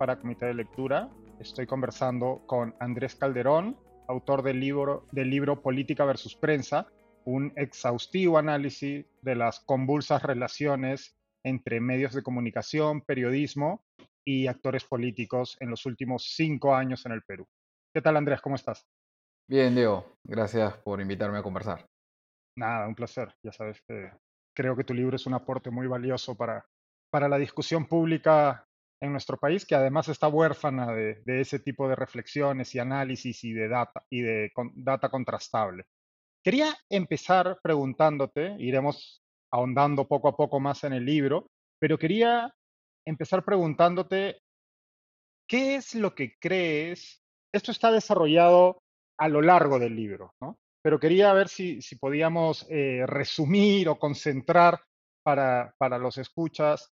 para Comité de Lectura. Estoy conversando con Andrés Calderón, autor del libro, del libro Política versus Prensa, un exhaustivo análisis de las convulsas relaciones entre medios de comunicación, periodismo y actores políticos en los últimos cinco años en el Perú. ¿Qué tal Andrés? ¿Cómo estás? Bien, Diego. Gracias por invitarme a conversar. Nada, un placer. Ya sabes que creo que tu libro es un aporte muy valioso para, para la discusión pública en nuestro país, que además está huérfana de, ese tipo de reflexiones y análisis y de data, y de data contrastable. Quería empezar preguntándote, iremos ahondando poco a poco más en el libro, pero quería empezar preguntándote, ¿qué es lo que crees? Esto está desarrollado a lo largo del libro, ¿no? Pero quería ver si, si podíamos eh, resumir o concentrar para, para los escuchas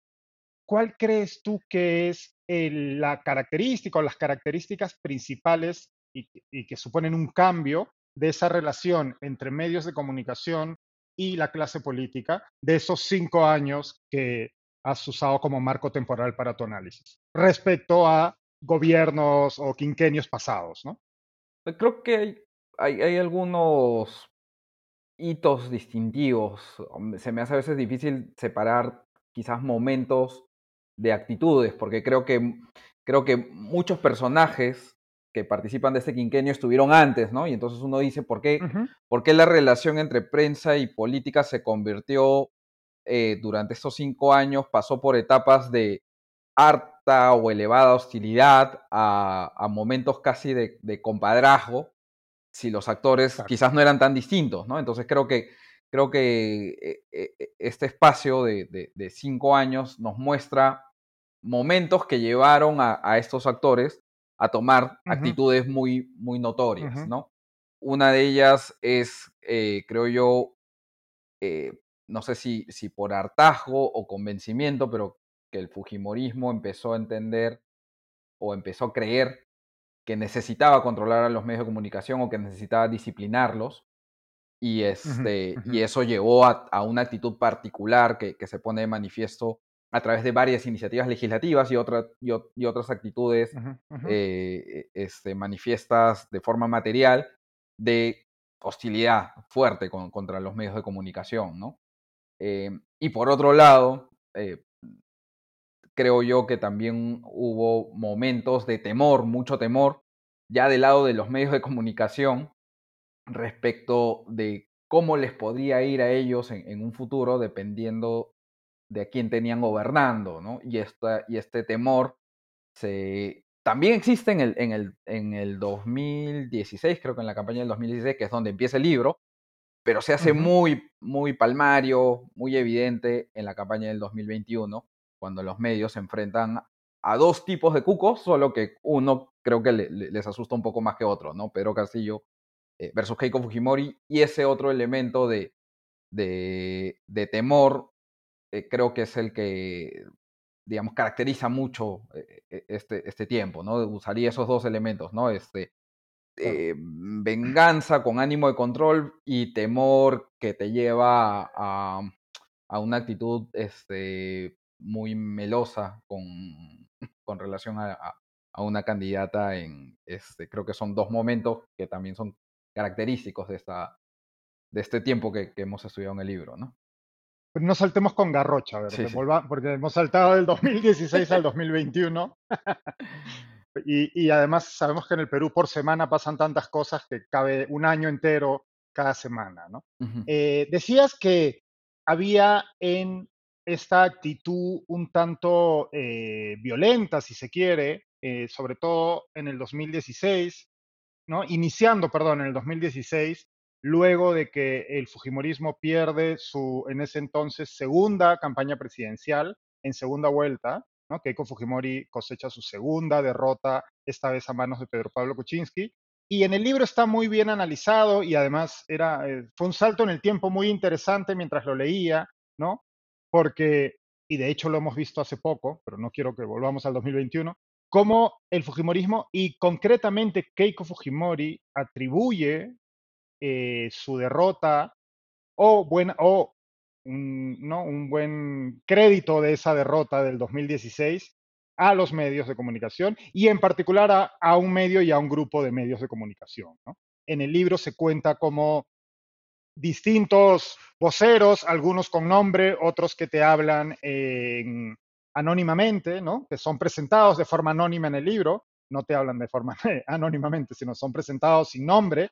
¿cuál crees tú que es la característica o las características principales y, que suponen un cambio de esa relación entre medios de comunicación y la clase política de esos cinco años que has usado como marco temporal para tu análisis respecto a gobiernos o quinquenios pasados. Pues creo que hay algunos hitos distintivos. Se me hace a veces difícil separar quizás momentos de actitudes, porque creo que, creo que muchos personajes que participan de este quinquenio estuvieron antes, ¿no? Y entonces uno dice, ¿por qué, ¿por qué la relación entre prensa y política se convirtió eh, durante estos cinco años, pasó por etapas de harta o elevada hostilidad a, momentos casi de, de, compadrazgo, si los actores quizás no eran tan distintos, ¿no? Entonces creo que, creo que eh, eh, este espacio de, de cinco años nos muestra momentos que llevaron a, estos actores a tomar actitudes muy, muy notorias, ¿no? Una de ellas es, eh, creo yo, eh, no sé si, si por hartazgo o convencimiento, pero que el Fujimorismo empezó a entender o empezó a creer que necesitaba controlar a los medios de comunicación o que necesitaba disciplinarlos. Y, este, y eso llevó a, una actitud particular que, que, se pone de manifiesto a través de varias iniciativas legislativas y, y, otras actitudes eh, este, manifiestas de forma material de hostilidad fuerte contra los medios de comunicación. ¿no? Eh, y por otro lado, eh, creo yo que también hubo momentos de temor, mucho temor, ya del lado de los medios de comunicación respecto de cómo les podría ir a ellos en un futuro dependiendo de a quién tenían gobernando, ¿no? Y, esta, y este temor se, también existe en el, en, el, en el 2016, creo que en la campaña del 2016, que es donde empieza el libro, pero se hace muy, muy palmario, muy evidente en la campaña del 2021, cuando los medios se enfrentan a dos tipos de cucos, solo que uno creo que les asusta un poco más que otro, ¿no? Pedro Castillo eh, versus Keiko Fujimori, y ese otro elemento de, de, de temor eh, creo que es el que, digamos, caracteriza mucho eh, eh, este, este tiempo, ¿no? Usaría esos dos elementos, ¿no? Este, venganza con ánimo de control y temor que te lleva a, a una actitud este, muy melosa con, con relación a, a, una candidata en, este, creo que son dos momentos que también son característicos de, esta, de este tiempo que, que hemos estudiado en el libro, ¿no? No saltemos con garrocha, ¿verdad? porque hemos saltado del 2016 al 2021. y, y, además sabemos que en el Perú por semana pasan tantas cosas que cabe un año entero cada semana, ¿no? Eh, decías que había en esta actitud un tanto eh, violenta, si se quiere, eh, sobre todo en el 2016, ¿no? Iniciando, perdón, en el 2016, luego de que el Fujimorismo pierde su, en ese entonces, segunda campaña presidencial en segunda vuelta, ¿no? Keiko Fujimori cosecha su segunda derrota, esta vez a manos de Pedro Pablo Kuczynski. Y en el libro está muy bien analizado y además era, eh, fue un salto en el tiempo muy interesante mientras lo leía, ¿no? Porque, y de hecho lo hemos visto hace poco, pero no quiero que volvamos al 2021, cómo el Fujimorismo y concretamente Keiko Fujimori atribuye eh, su derrota o, buena, o un, ¿no? un buen crédito de esa derrota del 2016 a los medios de comunicación y en particular a, un medio y a un grupo de medios de comunicación. En el libro se cuenta como distintos voceros, algunos con nombre, otros que te hablan anónimamente, ¿no? que son presentados de forma anónima en el libro, no te hablan de forma anónimamente, sino son presentados sin nombre,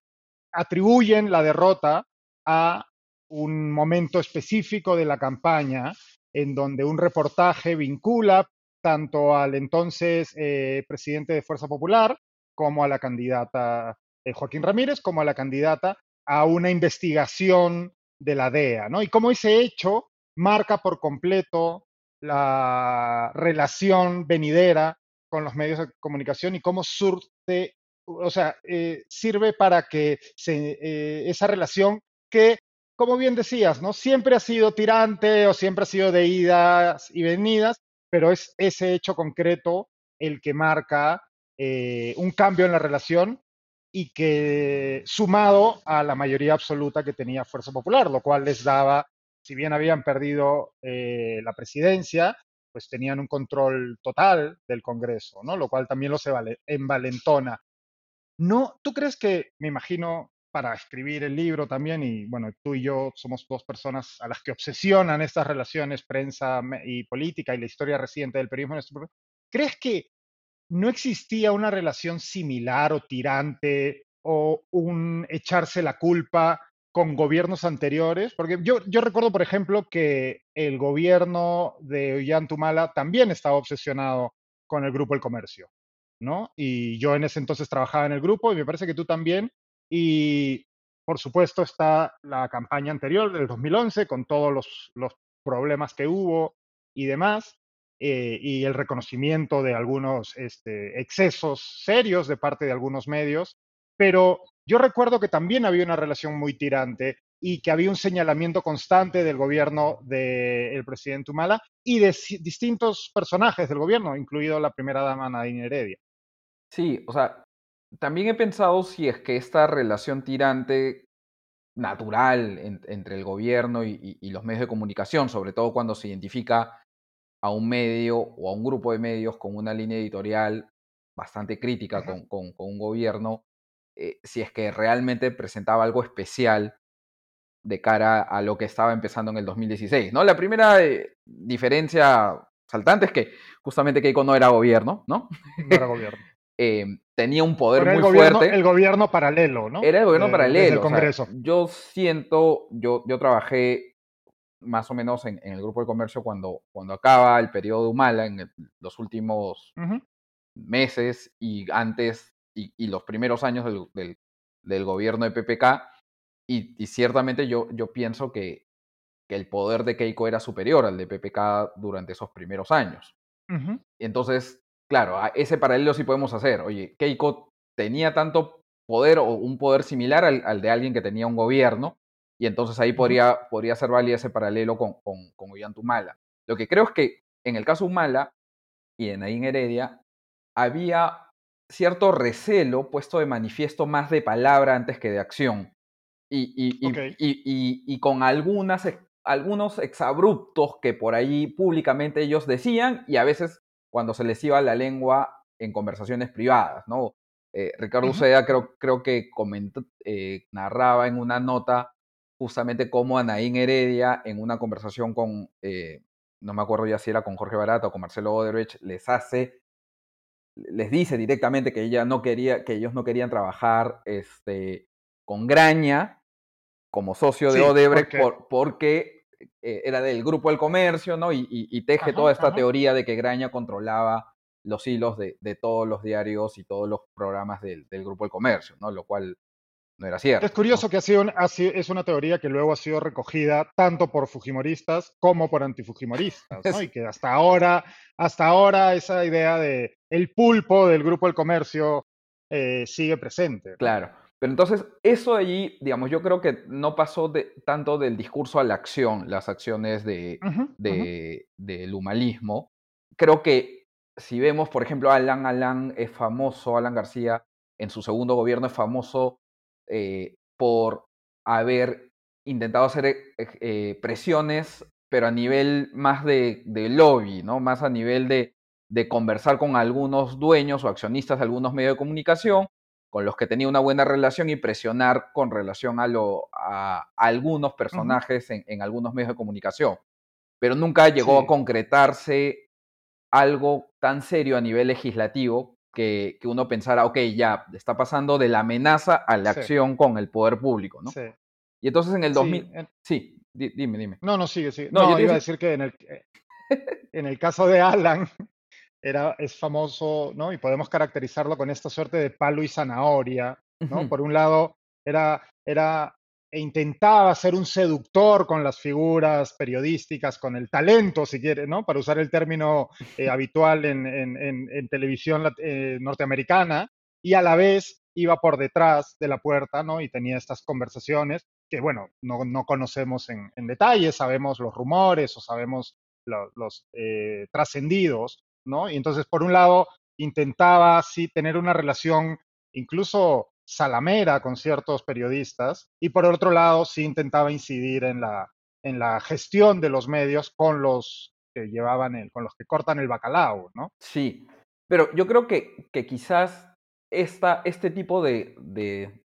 atribuyen la derrota a un momento específico de la campaña en donde un reportaje vincula tanto al entonces eh, presidente de Fuerza Popular como a la candidata eh, Joaquín Ramírez, como a la candidata a una investigación de la DEA, ¿no? Y cómo ese hecho marca por completo la relación venidera con los medios de comunicación y cómo surte, o sea, eh, sirve para que se, esa relación que como bien decías, ¿no? Siempre ha sido tirante o siempre ha sido de idas y venidas, pero es ese hecho concreto el que marca eh, un cambio en la relación y que sumado a la mayoría absoluta que tenía Fuerza Popular, lo cual les daba, si bien habían perdido eh, la presidencia, pues tenían un control total del Congreso, ¿no? Lo cual también los envalentona. No, ¿tú crees que, me imagino, para escribir el libro también, y bueno, tú y yo somos dos personas a las que obsesionan estas relaciones prensa y política y la historia reciente del periodismo. ¿Crees que no existía una relación similar o tirante o un echarse la culpa con gobiernos anteriores? Porque yo, yo recuerdo, por ejemplo, que el gobierno de Ollantumala también estaba obsesionado con el grupo El Comercio, ¿no? Y yo en ese entonces trabajaba en el grupo y me parece que tú también, y por supuesto está la campaña anterior del 2011 con todos los, problemas que hubo y demás, eh, y el reconocimiento de algunos este, excesos serios de parte de algunos medios, pero yo recuerdo que también había una relación muy tirante y que había un señalamiento constante del gobierno del presidente Humala y de distintos personajes del gobierno, incluido la primera dama Nadine Heredia. Sí, o sea, también he pensado si es que esta relación tirante natural entre el gobierno y, los medios de comunicación, sobre todo cuando se identifica a un medio o a un grupo de medios con una línea editorial bastante crítica con, un gobierno, eh, si es que realmente presentaba algo especial de cara a lo que estaba empezando en el 2016. ¿no? La primera eh, diferencia saltante es que justamente Keiko no era gobierno, ¿no? No era gobierno. Em, tenía un poder muy fuerte. El gobierno paralelo, ¿no? Era el gobierno paralelo. El Congreso. yo siento, yo, yo trabajé más o menos en, el grupo de comercio cuando, cuando acaba el periodo de Humala, en los últimos meses y antes y, los primeros años del, del, gobierno de PPK. Y, ciertamente yo, yo pienso que, que, el poder de Keiko era superior al de PPK durante esos primeros años. Entonces, claro, ese paralelo sí podemos hacer. Oye, Keiko tenía tanto poder o un poder similar al, de alguien que tenía un gobierno, y entonces ahí podría, podría ser válido ese paralelo con, con, con Humala. Lo que creo es que en el caso Humala y en Ain Heredia había cierto recelo puesto de manifiesto más de palabra antes que de acción. Y, y, con algunas, algunos exabruptos que por ahí públicamente ellos decían y a veces cuando se les iba la lengua en conversaciones privadas, ¿no? Eh, Ricardo Uceda creo, creo que comentó, eh, narraba en una nota justamente cómo Anaín Heredia en una conversación con, eh, no me acuerdo ya si era con Jorge Barata o con Marcelo Odebrecht, les hace, les dice directamente que ella no quería, que ellos no querían trabajar este, con Graña como socio de Odebrecht porque eh, era del grupo del comercio, ¿no? Y, teje toda esta teoría de que Graña controlaba los hilos de, todos los diarios y todos los programas del, grupo del comercio, ¿no? Lo cual no era cierto. Es curioso que ha sido, es una teoría que luego ha sido recogida tanto por fujimoristas como por antifujimoristas, ¿no? Y que hasta ahora, hasta ahora esa idea de el pulpo del grupo del comercio eh, sigue presente. Claro. Pero entonces, eso allí, digamos, yo creo que no pasó de, tanto del discurso a la acción, las acciones de, del humanismo. Creo que si vemos, por ejemplo, Alan Alan es famoso, Alan García, en su segundo gobierno es famoso eh, por haber intentado hacer eh, eh, presiones, pero a nivel más de, de, lobby, ¿no? Más a nivel de, de conversar con algunos dueños o accionistas de algunos medios de comunicación con los que tenía una buena relación y presionar con relación a, lo, a, algunos personajes en, algunos medios de comunicación. Pero nunca llegó a concretarse algo tan serio a nivel legislativo que, uno pensara, ok, ya está pasando de la amenaza a la acción con el poder público, ¿no? Y entonces en el 2000... Sí, dime, dime. No, no, sigue, sigue. No, yo iba a decir que en el, eh, en el caso de Alan, era, es famoso, ¿no? Y podemos caracterizarlo con esta suerte de palo y zanahoria, ¿no? Por un lado, era, era, e intentaba ser un seductor con las figuras periodísticas, con el talento, si quiere, ¿no? Para usar el término eh, habitual en, en, televisión eh, norteamericana, y a la vez iba por detrás de la puerta, ¿no? Y tenía estas conversaciones que, bueno, no, no conocemos en, detalle, sabemos los rumores o sabemos los, eh, trascendidos, ¿no? Y entonces, por un lado, intentaba sí tener una relación incluso salamera con ciertos periodistas y por otro lado sí intentaba incidir en la, en la gestión de los medios con los que llevaban el, con los que cortan el bacalao, ¿no? Sí, pero yo creo que, que quizás esta, este tipo de, de,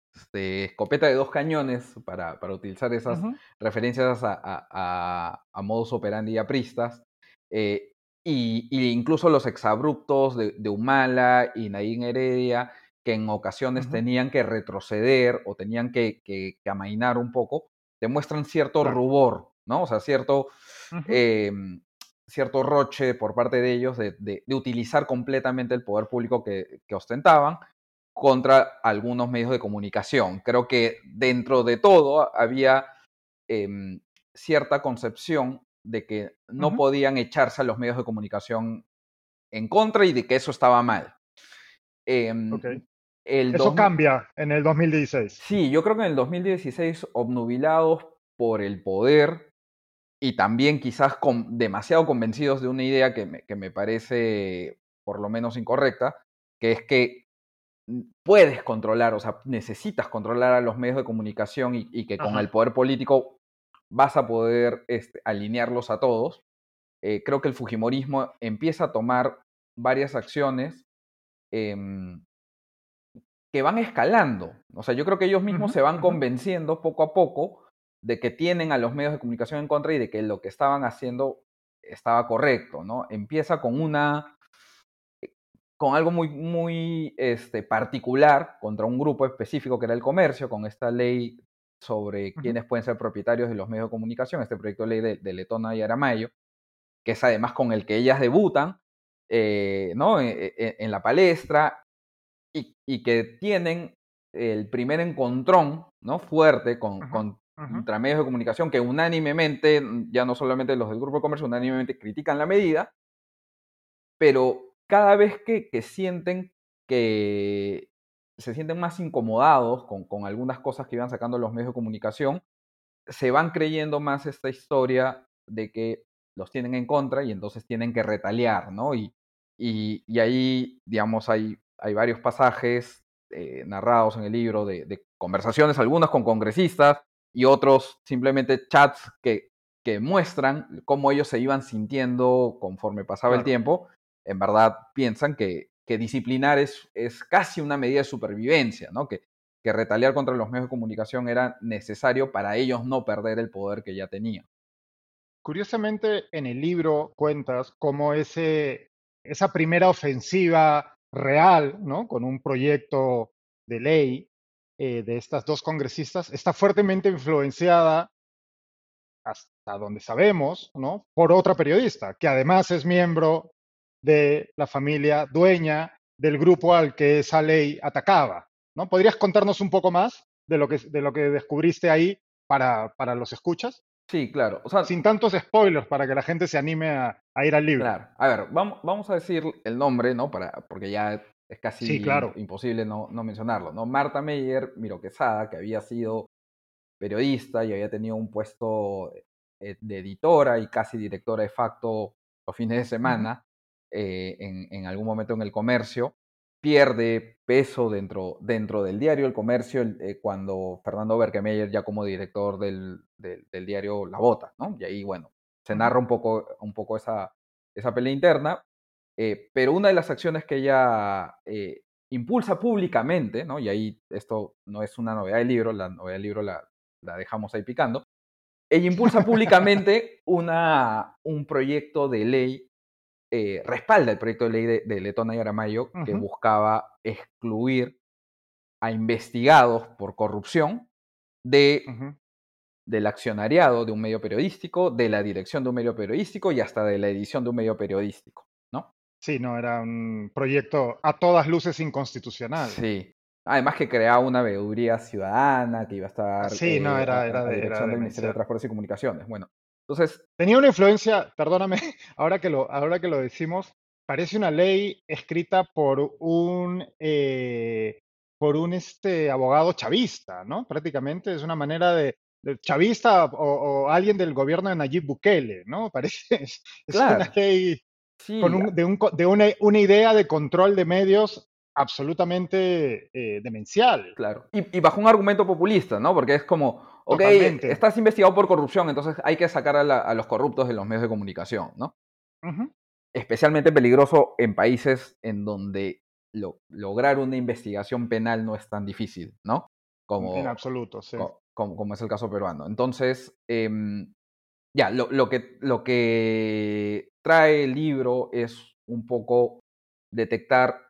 escopeta de dos cañones, para, para utilizar esas referencias a, a, a, modus operandi apristas, eh, y, incluso los exabruptos de, Humala y Naín Heredia, que en ocasiones tenían que retroceder o tenían que, amainar un poco, demuestran cierto rubor, ¿no? O sea, cierto, em, cierto roche por parte de ellos de, utilizar completamente el poder público que, ostentaban contra algunos medios de comunicación. Creo que dentro de todo había em, cierta concepción de que no podían echarse a los medios de comunicación en contra y de que eso estaba mal. Em, eso cambia en el 2016. Sí, yo creo que en el 2016, obnubilados por el poder y también quizás con, demasiado convencidos de una idea que me, que me parece por lo menos incorrecta, que es que puedes controlar, o sea, necesitas controlar a los medios de comunicación y, que con el poder político vas a poder este, alinearlos a todos. Eh, creo que el Fujimorismo empieza a tomar varias acciones em, que van escalando. O sea, yo creo que ellos mismos se van convenciendo poco a poco de que tienen a los medios de comunicación en contra y de que lo que estaban haciendo estaba correcto, ¿no? Empieza con una eh, con algo muy, muy este, particular contra un grupo específico que era el comercio, con esta ley sobre quiénes pueden ser propietarios de los medios de comunicación, este proyecto de ley de, Letona y Aramayo, que es además con el que ellas debutan eh, ¿no? E, e, en, la palestra y, que tienen el primer encontrón ¿no? fuerte con, contra medios de comunicación que unánimemente, ya no solamente los del Grupo de Comercio, unánimemente critican la medida, pero cada vez que, que sienten que se sienten más incomodados con, con, algunas cosas que iban sacando los medios de comunicación, se van creyendo más esta historia de que los tienen en contra y entonces tienen que retaliar, ¿no? Y, y, ahí, digamos, hay, hay varios pasajes eh, narrados en el libro de, de, conversaciones, algunas con congresistas y otros simplemente chats que, que muestran cómo ellos se iban sintiendo conforme pasaba el tiempo. En verdad piensan que, que disciplinar es, es casi una medida de supervivencia, ¿no? Que, que retaliar contra los medios de comunicación era necesario para ellos no perder el poder que ya tenían. Curiosamente, en el libro cuentas cómo ese, esa primera ofensiva real, ¿no? con un proyecto de ley eh, de estas dos congresistas, está fuertemente influenciada, hasta donde sabemos, ¿no? por otra periodista, que además es miembro de la familia dueña del grupo al que esa ley atacaba. ¿no? ¿Podrías contarnos un poco más de lo que, de lo que descubriste ahí para, para los escuchas? Sí, claro. Sin tantos spoilers para que la gente se anime a, ir al libro. Claro. A ver, vamos, vamos a decir el nombre, ¿no? Para, porque ya es casi imposible no, no, mencionarlo, ¿no? Marta Meyer Miro Quesada, que había sido periodista y había tenido un puesto eh, de editora y casi directora de facto los fines de semana, eh, en, algún momento en el comercio, pierde peso dentro, dentro del diario El Comercio eh, cuando Fernando Berkemeyer ya como director del, del, diario La Bota, ¿no? Y ahí, bueno, se narra un poco, un poco esa, esa pelea interna. Eh, pero una de las acciones que ella eh, impulsa públicamente, ¿no? y ahí esto no es una novedad del libro, la novedad del libro la, la dejamos ahí picando, ella impulsa públicamente una, un proyecto de ley, eh, respalda el proyecto de ley de, Letona y Aramayo, que buscaba excluir a investigados por corrupción de, del accionariado de un medio periodístico, de la dirección de un medio periodístico y hasta de la edición de un medio periodístico, ¿no? Sí, no, era un proyecto a todas luces inconstitucional. Sí. Además que creaba una veeduría ciudadana que iba a estar sí, no, era, eh, era de, dirección del Ministerio de Transportes y Comunicaciones. Bueno, entonces... Tenía una influencia, perdóname, ahora que lo, ahora que lo decimos, parece una ley escrita por un, eh, por un este, abogado chavista, ¿no? Prácticamente es una manera de, chavista o, alguien del gobierno de Nayib Bukele, ¿no? Parece, es, una ley con de, un, de una, una, idea de control de medios absolutamente eh, demencial. Claro. Y, bajo un argumento populista, ¿no? Porque es como, ok, estás investigado por corrupción, entonces hay que sacar a, los corruptos de los medios de comunicación, ¿no? Especialmente peligroso en países en donde lograr una investigación penal no es tan difícil, ¿no? Como, en absoluto, sí. Como, es el caso peruano. Entonces, em, ya, lo, lo, que, lo que trae el libro es un poco detectar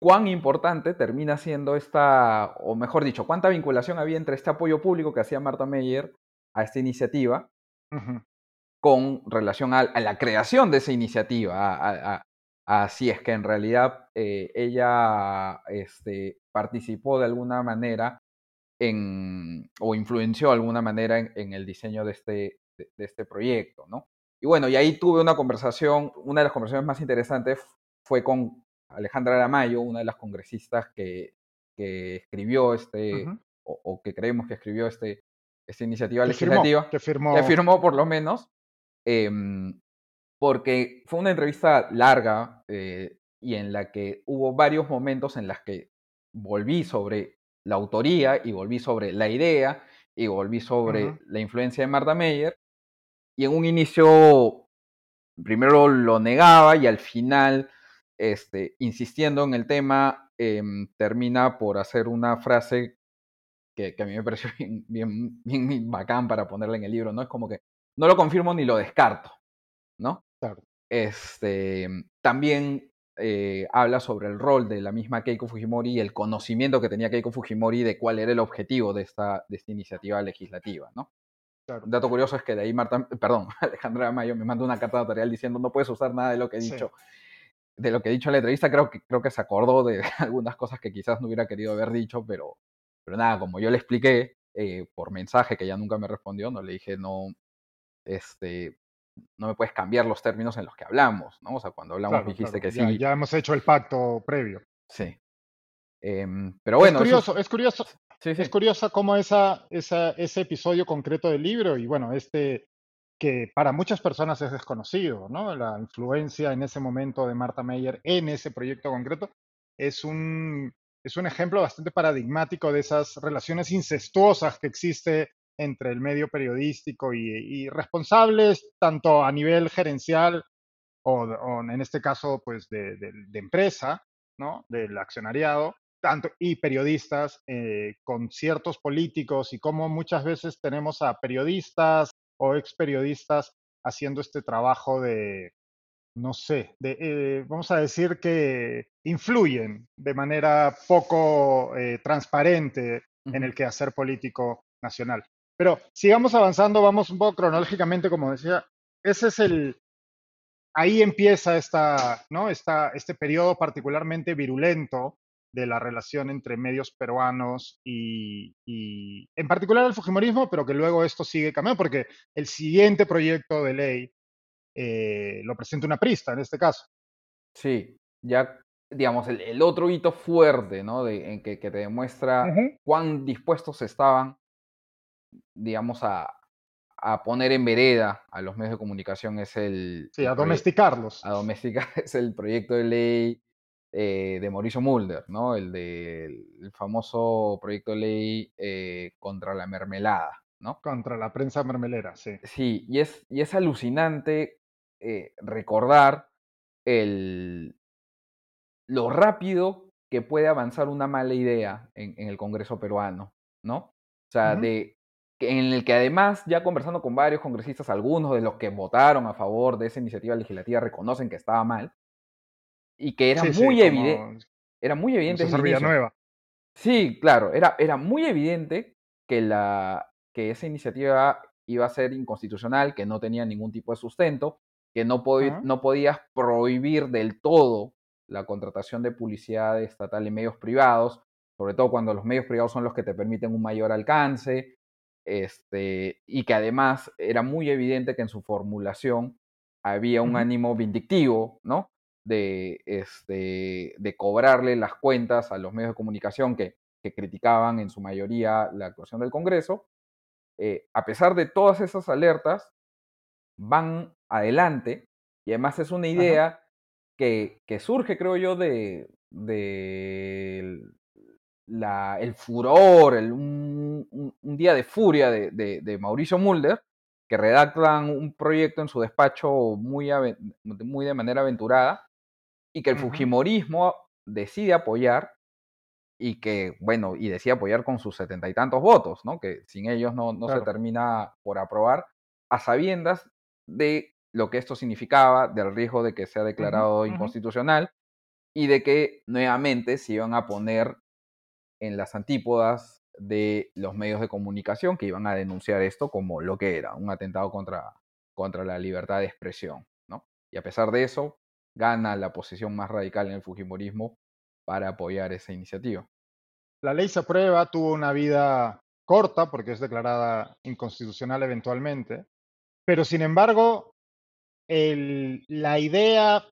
cuán importante termina siendo esta, o mejor dicho, cuánta vinculación había entre este apoyo público que hacía Marta Meyer a esta iniciativa con relación a, la creación de esa iniciativa, a, si es que en realidad eh, ella este, participó de alguna manera en, o influenció de alguna manera en, el diseño de este, de, este proyecto, ¿no? Y bueno, y ahí tuve una conversación, una de las conversaciones más interesantes fue con Alejandra Aramayo, una de las congresistas que, que escribió este, o, que creemos que escribió este, esta iniciativa legislativa, que, firmó. que firmó por lo menos, em, porque fue una entrevista larga eh, y en la que hubo varios momentos en los que volví sobre la autoría y volví sobre la idea y volví sobre la influencia de Marta Meyer. Y en un inicio, primero lo negaba y al final este, insistiendo en el tema, em, termina por hacer una frase que, a mí me pareció bien, bien, bacán para ponerla en el libro, ¿no? Es como que no lo confirmo ni lo descarto, ¿no? Claro. Este, también eh, habla sobre el rol de la misma Keiko Fujimori y el conocimiento que tenía Keiko Fujimori de cuál era el objetivo de esta, de esta iniciativa legislativa, ¿no? Un dato curioso es que de ahí Marta, perdón, Alejandra Mayo me mandó una carta notarial diciendo no puedes usar nada de lo que he dicho de lo que he dicho en la entrevista, creo que, creo que se acordó de algunas cosas que quizás no hubiera querido haber dicho, pero, pero nada, como yo le expliqué eh, por mensaje que ella nunca me respondió, no le dije, no, este, no me puedes cambiar los términos en los que hablamos, ¿no? O sea, cuando hablamos dijiste que sí. Ya hemos hecho el pacto previo. Sí. Em, pero bueno. Es curioso, es, curioso. Es curioso cómo esa, esa, ese episodio concreto del libro y bueno, este que para muchas personas es desconocido, ¿no? La influencia en ese momento de Marta Meyer en ese proyecto concreto es un, es un ejemplo bastante paradigmático de esas relaciones incestuosas que existe entre el medio periodístico y, responsables, tanto a nivel gerencial o, en este caso, pues de, empresa, ¿no? Del accionariado, tanto, y periodistas eh, con ciertos políticos y cómo muchas veces tenemos a periodistas o ex periodistas haciendo este trabajo de, no sé, de, eh, vamos a decir que influyen de manera poco eh, transparente en el quehacer político nacional. Pero sigamos avanzando, vamos un poco cronológicamente, como decía, ese es el, ahí empieza esta, ¿no? Esta, este periodo particularmente virulento de la relación entre medios peruanos y, en particular el Fujimorismo, pero que luego esto sigue cambiando porque el siguiente proyecto de ley eh, lo presenta una prista en este caso. Sí, ya digamos, el, otro hito fuerte, ¿no? De, en que, te demuestra cuán dispuestos estaban, digamos, a, a poner en vereda a los medios de comunicación es el... Sí, a domesticarlos. A domesticar es el proyecto de ley eh, de Mauricio Mulder, ¿no? El del famoso proyecto de ley eh, contra la mermelada, ¿no? Contra la prensa mermelera, sí. Sí, y es, y es alucinante eh, recordar el, lo rápido que puede avanzar una mala idea en, el Congreso peruano, ¿no? O sea, de, en el que además, ya conversando con varios congresistas, algunos de los que votaron a favor de esa iniciativa legislativa reconocen que estaba mal y que era muy evidente. Era muy evidente. nueva. Sí, claro, era, era muy evidente que, la, que esa iniciativa iba a ser inconstitucional, que no tenía ningún tipo de sustento, que no, no podías prohibir del todo la contratación de publicidad estatal en medios privados, sobre todo cuando los medios privados son los que te permiten un mayor alcance, este, y que además era muy evidente que en su formulación había un ánimo vindictivo, ¿no? De, este, de cobrarle las cuentas a los medios de comunicación que, que criticaban en su mayoría la actuación del Congreso. Eh, a pesar de todas esas alertas, van adelante y además es una idea que, surge, creo yo, de, la, el furor, el, un, día de furia de, Mauricio Mulder, que redactan un proyecto en su despacho muy, muy de manera aventurada y que el Fujimorismo decide apoyar y que, bueno, y decide apoyar con sus setenta y tantos votos, ¿no? Que sin ellos no, no se termina por aprobar, a sabiendas de lo que esto significaba, del riesgo de que sea declarado inconstitucional y de que nuevamente se iban a poner en las antípodas de los medios de comunicación que iban a denunciar esto como lo que era, un atentado contra, contra la libertad de expresión. ¿no? Y a pesar de eso, gana la posición más radical en el Fujimorismo para apoyar esa iniciativa. La ley se aprueba, tuvo una vida corta porque es declarada inconstitucional eventualmente, pero sin embargo la idea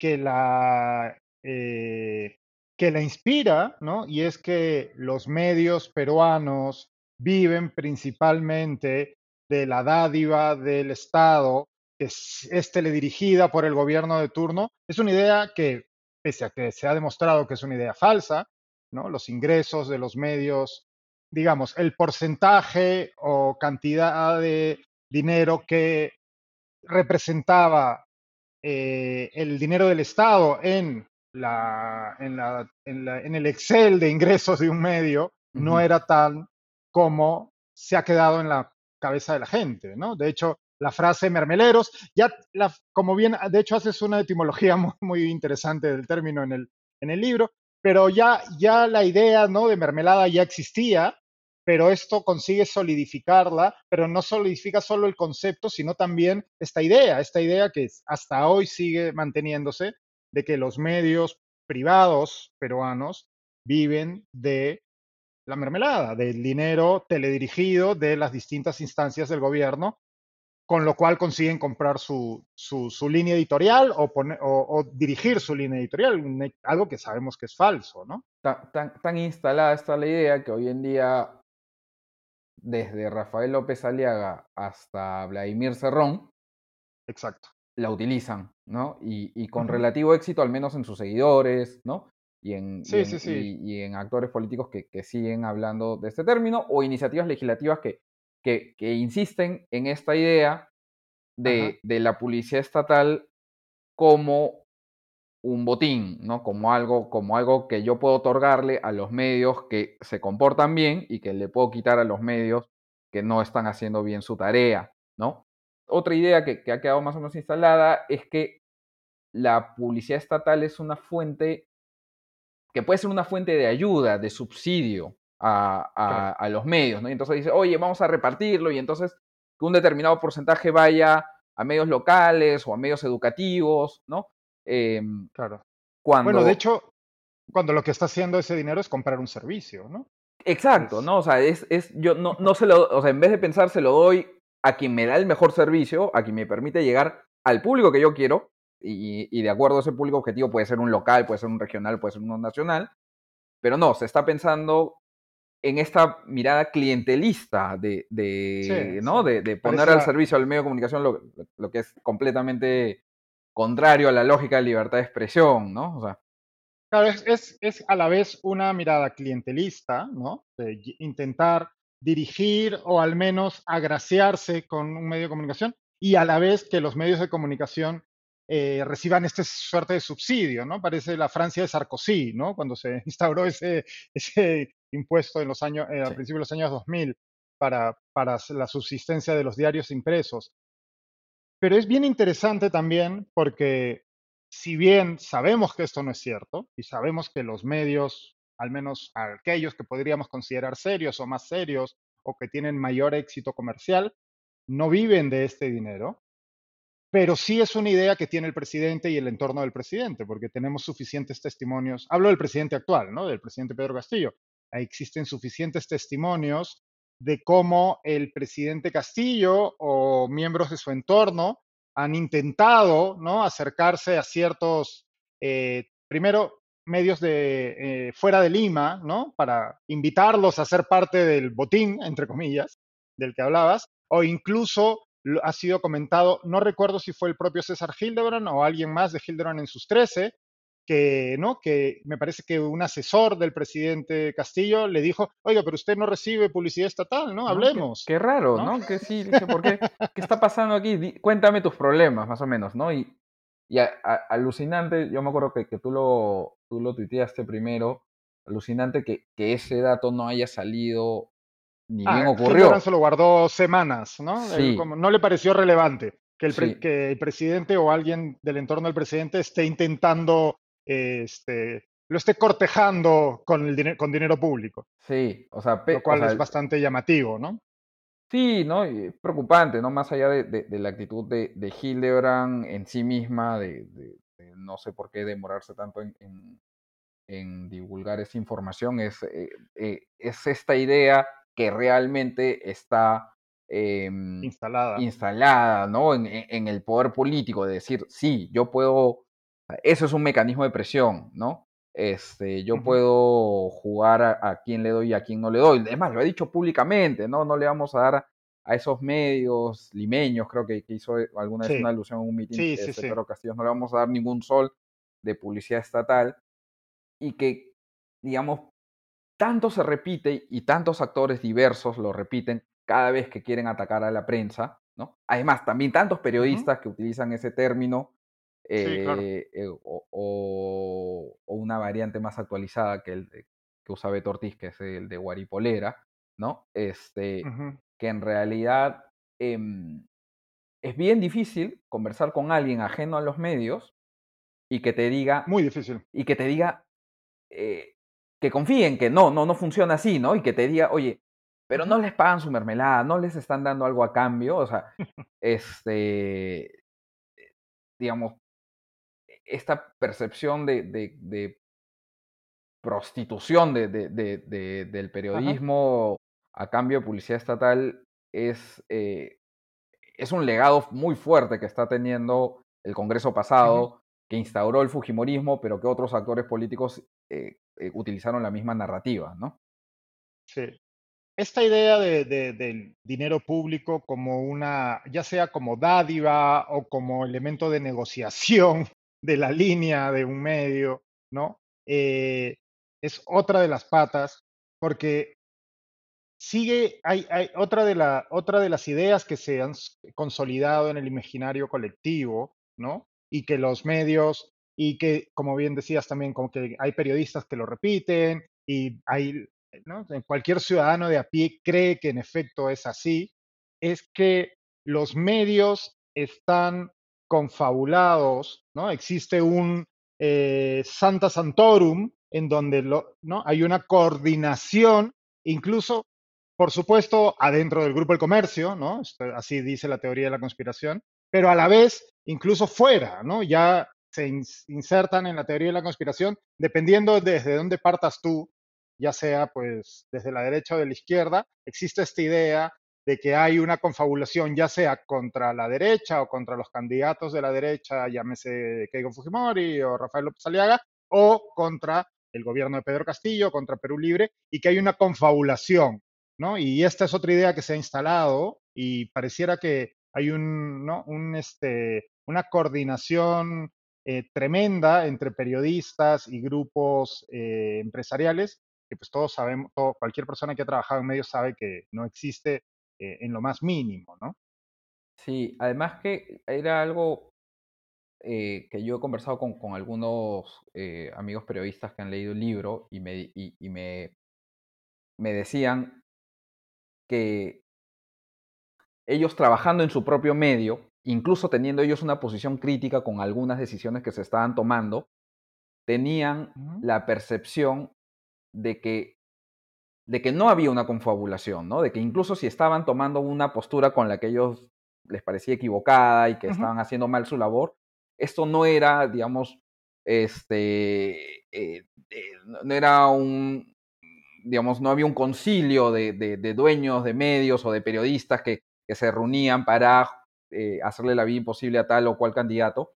que la, eh, que la inspira, ¿no? Y es que los medios peruanos viven principalmente de la dádiva del Estado, que es, teledirigida por el gobierno de turno, es una idea que, pese a que se ha demostrado que es una idea falsa, ¿no? Los ingresos de los medios, digamos, el porcentaje o cantidad de dinero que representaba eh, el dinero del Estado en, la, en, el Excel de ingresos de un medio no era tal como se ha quedado en la cabeza de la gente, ¿no? De hecho, la frase mermeleros, ya, como bien, de hecho, haces una etimología muy, interesante del término en el, en el libro, pero ya, ya la idea, ¿no? De mermelada ya existía, pero esto consigue solidificarla, pero no solidifica solo el concepto, sino también esta idea, esta idea que hasta hoy sigue manteniéndose de que los medios privados peruanos viven de la mermelada, del dinero teledirigido de las distintas instancias del gobierno, con lo cual consiguen comprar su, su, línea editorial o, o, dirigir su línea editorial, algo que sabemos que es falso, ¿no? Tan, tan instalada está la idea que hoy en día desde Rafael López Aliaga hasta Vladimir Cerrón, Exacto. la utilizan, ¿no? Y, con relativo éxito, al menos en sus seguidores, ¿no? Y en, y, en actores políticos que, siguen hablando de este término, o iniciativas legislativas que, que, insisten en esta idea de, de la publicidad estatal como un botín, ¿no? Como algo, como algo que yo puedo otorgarle a los medios que se comportan bien y que le puedo quitar a los medios que no están haciendo bien su tarea, ¿no? Otra idea que, ha quedado más o menos instalada es que la publicidad estatal es una fuente que puede ser una fuente de ayuda, de subsidio a, a, los medios, ¿no? Y entonces dice, oye, vamos a repartirlo y entonces que un determinado porcentaje vaya a medios locales o a medios educativos, ¿no? Em, claro. Cuando... Bueno, de hecho, cuando lo que está haciendo ese dinero es comprar un servicio, ¿no? Exacto, ¿no? O sea, es, es yo no, no se lo, o sea, en vez de pensar, se lo doy a quien me da el mejor servicio, a quien me permite llegar al público que yo quiero, y, y, de acuerdo a ese público objetivo puede ser un local, puede ser un regional, puede ser uno nacional, pero no, se está pensando en esta mirada clientelista de, de ¿no? De, de, poner al servicio al medio de comunicación lo, lo, que es completamente contrario a la lógica de libertad de expresión, ¿no? O sea, claro, es, es, a la vez una mirada clientelista, ¿no? De intentar dirigir o al menos agraciarse con un medio de comunicación y a la vez que los medios de comunicación eh, reciban esta suerte de subsidio, ¿no? Parece la Francia de Sarkozy, ¿no? Cuando se instauró ese, ese impuesto en los años, eh, a principios de los años 2000 para, para la subsistencia de los diarios impresos. Pero es bien interesante también porque si bien sabemos que esto no es cierto y sabemos que los medios, al menos aquellos que podríamos considerar serios o más serios o que tienen mayor éxito comercial, no viven de este dinero, pero sí es una idea que tiene el presidente y el entorno del presidente, porque tenemos suficientes testimonios. Hablo del presidente actual, ¿no? Del presidente Pedro Castillo. existen suficientes testimonios de cómo el presidente Castillo o miembros de su entorno han intentado ¿no? acercarse a ciertos, eh, primero, medios de eh, fuera de Lima, ¿no? Para invitarlos a ser parte del botín, entre comillas, del que hablabas, o incluso ha sido comentado, no recuerdo si fue el propio César Hildebrand o alguien más de Hildebrand en sus 13, que, ¿no? que me parece que un asesor del presidente Castillo le dijo, oiga, pero usted no recibe publicidad estatal, ¿no? Hablemos. qué, raro, ¿no? Que sí, ¿por qué? ¿Qué está pasando aquí? cuéntame tus problemas, más o menos, ¿no? Y, y alucinante, yo me acuerdo que, que, tú, lo, tú lo tuiteaste primero, alucinante que, que ese dato no haya salido ni bien ah, ocurrió. se lo guardó semanas, ¿no? no le pareció relevante que el, que el, presidente o alguien del entorno del presidente esté intentando, este, lo esté cortejando con, el con dinero público. Sí, o sea, lo cual es bastante llamativo, ¿no? Sí, ¿no? Y preocupante, ¿no? Más allá de, la actitud de, de, Hildebrand en sí misma, de, no sé por qué demorarse tanto en, en, divulgar esa información, es, eh, eh, es esta idea que realmente está em, instalada. instalada ¿no? En, el poder político, de decir, sí, yo puedo, eso es un mecanismo de presión, ¿no? Este, yo puedo jugar a, quién le doy y a quién no le doy. Es más, lo he dicho públicamente, ¿no? No le vamos a dar a esos medios limeños, creo que, hizo alguna vez una alusión en un mitin sí, este, Pedro Castillo, no le vamos a dar ningún sol de publicidad estatal y que, digamos, tanto se repite y tantos actores diversos lo repiten cada vez que quieren atacar a la prensa, ¿no? Además, también tantos periodistas que utilizan ese término eh, eh, o, una variante más actualizada que el que usa Beto Ortiz, que es el de Guaripolera, ¿no? Este, que en realidad em, es bien difícil conversar con alguien ajeno a los medios y que te diga... Muy difícil. Y que te diga, eh, que confíen que no, no, no funciona así, ¿no? Y que te diga, oye, pero no les pagan su mermelada, no les están dando algo a cambio, o sea, este, digamos, esta percepción de, de, prostitución de, del periodismo a cambio de publicidad estatal es, eh, es un legado muy fuerte que está teniendo el Congreso pasado, que instauró el Fujimorismo, pero que otros actores políticos eh, eh, utilizaron la misma narrativa, ¿no? Sí. Esta idea de, del dinero público como una, ya sea como dádiva o como elemento de negociación de la línea de un medio, ¿no? Eh, es otra de las patas, porque sigue, hay, hay otra, de la, otra de las ideas que se han consolidado en el imaginario colectivo, ¿no? Y que los medios y que, como bien decías también, como que hay periodistas que lo repiten y hay, ¿no? cualquier ciudadano de a pie cree que en efecto es así, es que los medios están confabulados, ¿no? Existe un eh, Santa Santorum en donde ¿no? hay una coordinación, incluso, por supuesto, adentro del grupo del comercio, ¿no? Así dice la teoría de la conspiración, pero a la vez, incluso fuera, ¿no? Ya se insertan en la teoría de la conspiración, dependiendo desde dónde partas tú, ya sea pues desde la derecha o de la izquierda, existe esta idea de que hay una confabulación ya sea contra la derecha o contra los candidatos de la derecha, llámese Keiko Fujimori o Rafael López Aliaga, o contra el gobierno de Pedro Castillo, contra Perú Libre, y que hay una confabulación, ¿no? Y esta es otra idea que se ha instalado y pareciera que hay un, ¿no? un, este, una coordinación eh, tremenda entre periodistas y grupos eh, empresariales, que pues todos sabemos, cualquier persona que ha trabajado en medios sabe que no existe eh, en lo más mínimo, ¿no? Sí, además que era algo que yo he conversado con, algunos eh, amigos periodistas que han leído el libro y me, me, me decían que ellos trabajando en su propio medio, incluso teniendo ellos una posición crítica con algunas decisiones que se estaban tomando, tenían la percepción de que, de que no había una confabulación, ¿no? De que incluso si estaban tomando una postura con la que ellos les parecía equivocada y que estaban haciendo mal su labor, esto no era, digamos, este, eh, eh, no era un, digamos, no había un concilio de, de, dueños de medios o de periodistas que, que se reunían para eh, hacerle la vida imposible a tal o cual candidato,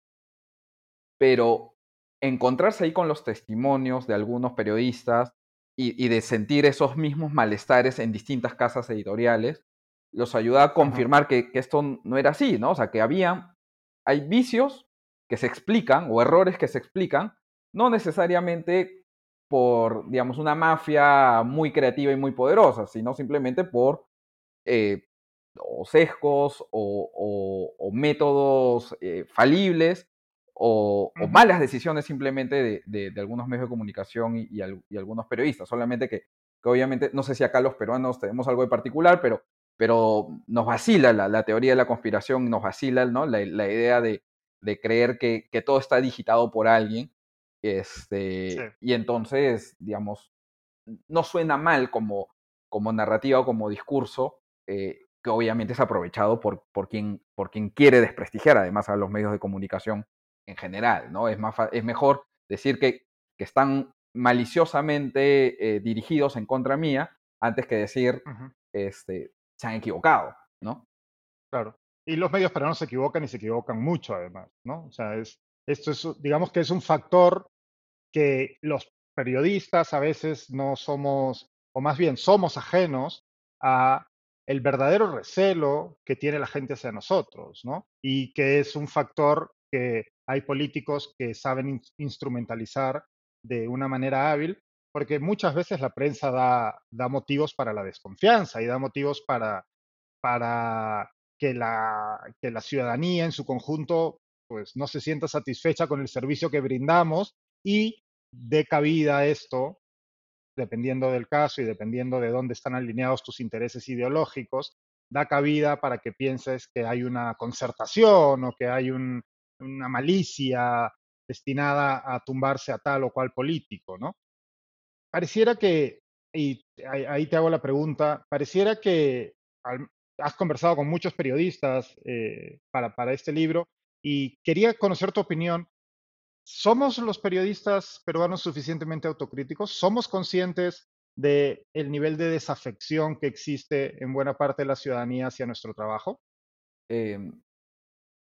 pero encontrarse ahí con los testimonios de algunos periodistas y, de sentir esos mismos malestares en distintas casas editoriales, los ayuda a confirmar que, que, esto no era así, ¿no? O sea, que había, hay vicios que se explican o errores que se explican, no necesariamente por, digamos, una mafia muy creativa y muy poderosa, sino simplemente por eh, o sesgos o, métodos eh, falibles o, malas decisiones simplemente de, algunos medios de comunicación y, algunos periodistas. Solamente que, obviamente, no sé si acá los peruanos tenemos algo de particular, pero, pero nos vacila la, teoría de la conspiración, nos vacila ¿no? la, idea de, creer que, que, todo está digitado por alguien este, Y entonces, digamos, no suena mal como, como narrativa o como discurso, eh, que obviamente es aprovechado por, por, quien, por quien quiere desprestigiar además a los medios de comunicación en general, ¿no? Es, más, es mejor decir que, que están maliciosamente eh, dirigidos en contra mía antes que decir, este, se han equivocado, ¿no? Claro. Y los medios no se equivocan y se equivocan mucho además, ¿no? O sea, es, esto es, digamos que es un factor que los periodistas a veces no somos, o más bien somos ajenos a el verdadero recelo que tiene la gente hacia nosotros, ¿no? Y que es un factor que hay políticos que saben instrumentalizar de una manera hábil, porque muchas veces la prensa da, da motivos para la desconfianza y da motivos para, para que, la, que la ciudadanía en su conjunto pues no se sienta satisfecha con el servicio que brindamos y dé cabida a esto, dependiendo del caso y dependiendo de dónde están alineados tus intereses ideológicos, da cabida para que pienses que hay una concertación o que hay una malicia destinada a tumbarse a tal o cual político, ¿no? Pareciera que, y ahí te hago la pregunta, pareciera que has conversado con muchos periodistas eh, para, para este libro y quería conocer tu opinión ¿Somos los periodistas peruanos suficientemente autocríticos? ¿Somos conscientes del el nivel de desafección que existe en buena parte de la ciudadanía hacia nuestro trabajo? Em,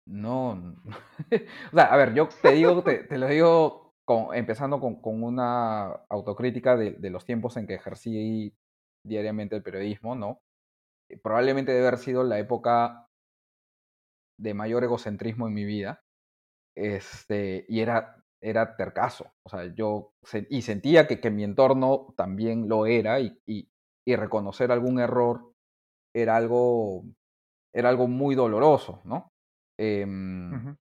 no. a ver, yo te digo, te, lo digo empezando con, una autocrítica de, los tiempos en que ejercí diariamente el periodismo, ¿no? Probablemente debe haber sido la época de mayor egocentrismo en mi vida este, y era, era tercazo. O sea, yo y sentía que, que mi entorno también lo era y, y, reconocer algún error era algo, era algo muy doloroso, ¿no? Em,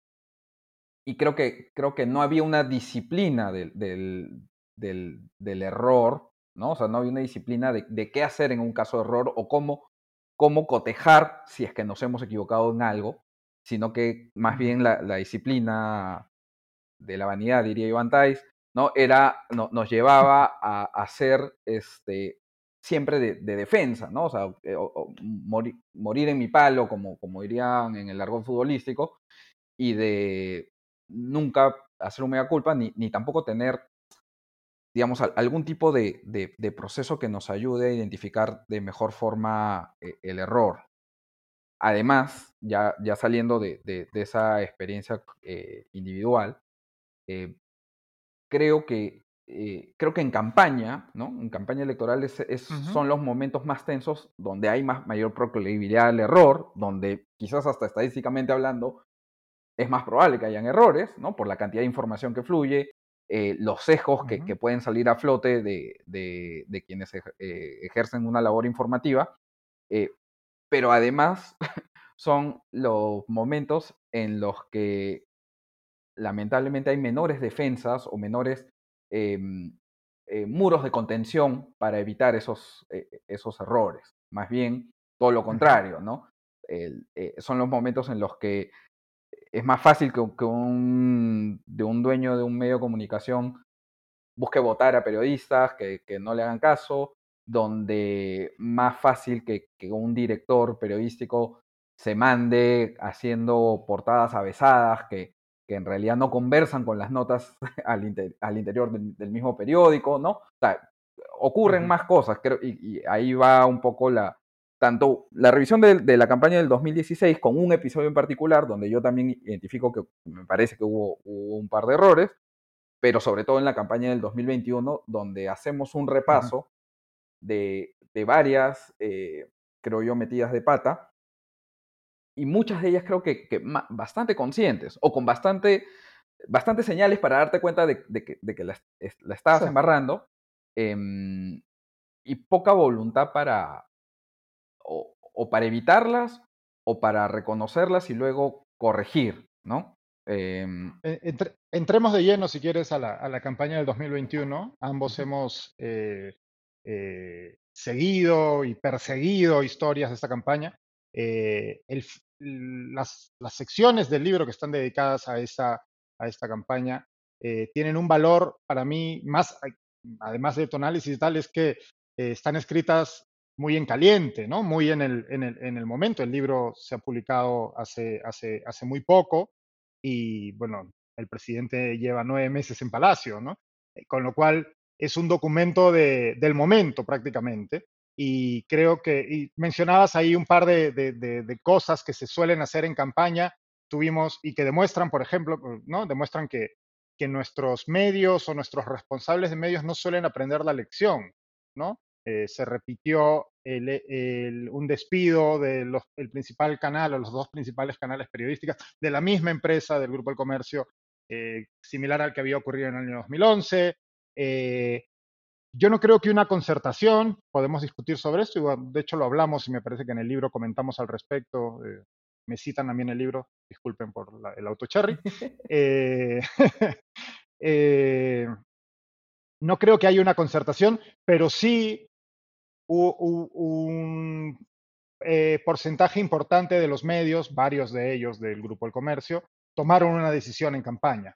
y creo que, creo que no había una disciplina del, del, del, error, ¿no? O sea, no había una disciplina de, de, qué hacer en un caso de error o cómo, cómo cotejar si es que nos hemos equivocado en algo sino que más bien la, disciplina de la vanidad, diría Iván Tais, ¿no? Era, no, nos llevaba a, hacer este, siempre de, defensa, ¿no? O sea, eh, morir, en mi palo, como, como dirían en el largo futbolístico, y de nunca hacer un mega culpa, ni, ni tampoco tener, digamos, algún tipo de, de, proceso que nos ayude a identificar de mejor forma eh, el error, además, ya, ya saliendo de, esa experiencia eh, individual, eh, creo que eh, creo que en campaña, ¿no? En campaña electoral son los momentos más tensos donde hay más, mayor proclividad al error, donde quizás hasta estadísticamente hablando es más probable que hayan errores, ¿no? Por la cantidad de información que fluye, los sesgos que, pueden salir a flote de, de quienes ejercen una labor informativa pero además son los momentos en los que lamentablemente hay menores defensas o menores em, eh, muros de contención para evitar esos, eh, esos errores. Más bien, todo lo contrario, ¿no? son los momentos en los que es más fácil que, un, de un dueño de un medio de comunicación busque votar a periodistas que, no le hagan caso, donde más fácil que, un director periodístico se mande haciendo portadas avesadas que, que en realidad no conversan con las notas al, interior del, mismo periódico, ¿no? O sea, ocurren más cosas, creo, y, ahí va un poco la, tanto la revisión de, la campaña del 2016 con un episodio en particular donde yo también identifico que me parece que hubo, un par de errores, pero sobre todo en la campaña del 2021 donde hacemos un repaso de, varias, eh, creo yo, metidas de pata y muchas de ellas creo que, bastante conscientes o con bastante, bastante señales para darte cuenta de, que, la, estabas embarrando em, y poca voluntad para o, para evitarlas o para reconocerlas y luego corregir, ¿no? Em, e, entremos de lleno, si quieres, a la, campaña del 2021. Ambos hemos eh, eh, seguido y perseguido historias de esta campaña. Eh, las, secciones del libro que están dedicadas a esta, a esta campaña eh, tienen un valor para mí más, además de tu análisis y tal, es que eh, están escritas muy en caliente, ¿no? Muy en el, en el, en el momento. El libro se ha publicado hace, hace, hace muy poco y, bueno, el presidente lleva nueve meses en Palacio, ¿no? Con lo cual es un documento de, del momento prácticamente y creo que y mencionabas ahí un par de, cosas que se suelen hacer en campaña, tuvimos y que demuestran, por ejemplo, pues, ¿no? Demuestran que, que nuestros medios o nuestros responsables de medios no suelen aprender la lección, ¿no? Eh, se repitió un despido del principal canal o los dos principales canales periodísticos de la misma empresa del Grupo del Comercio, eh, similar al que había ocurrido en el año 2011. Eh, yo no creo que una concertación, podemos discutir sobre esto, y de hecho lo hablamos y me parece que en el libro comentamos al respecto, eh, me citan también el libro, disculpen por el auto cherry. Eh, eh, no creo que haya una concertación, pero sí un porcentaje importante de los medios, varios de ellos del Grupo El Comercio, tomaron una decisión en campaña,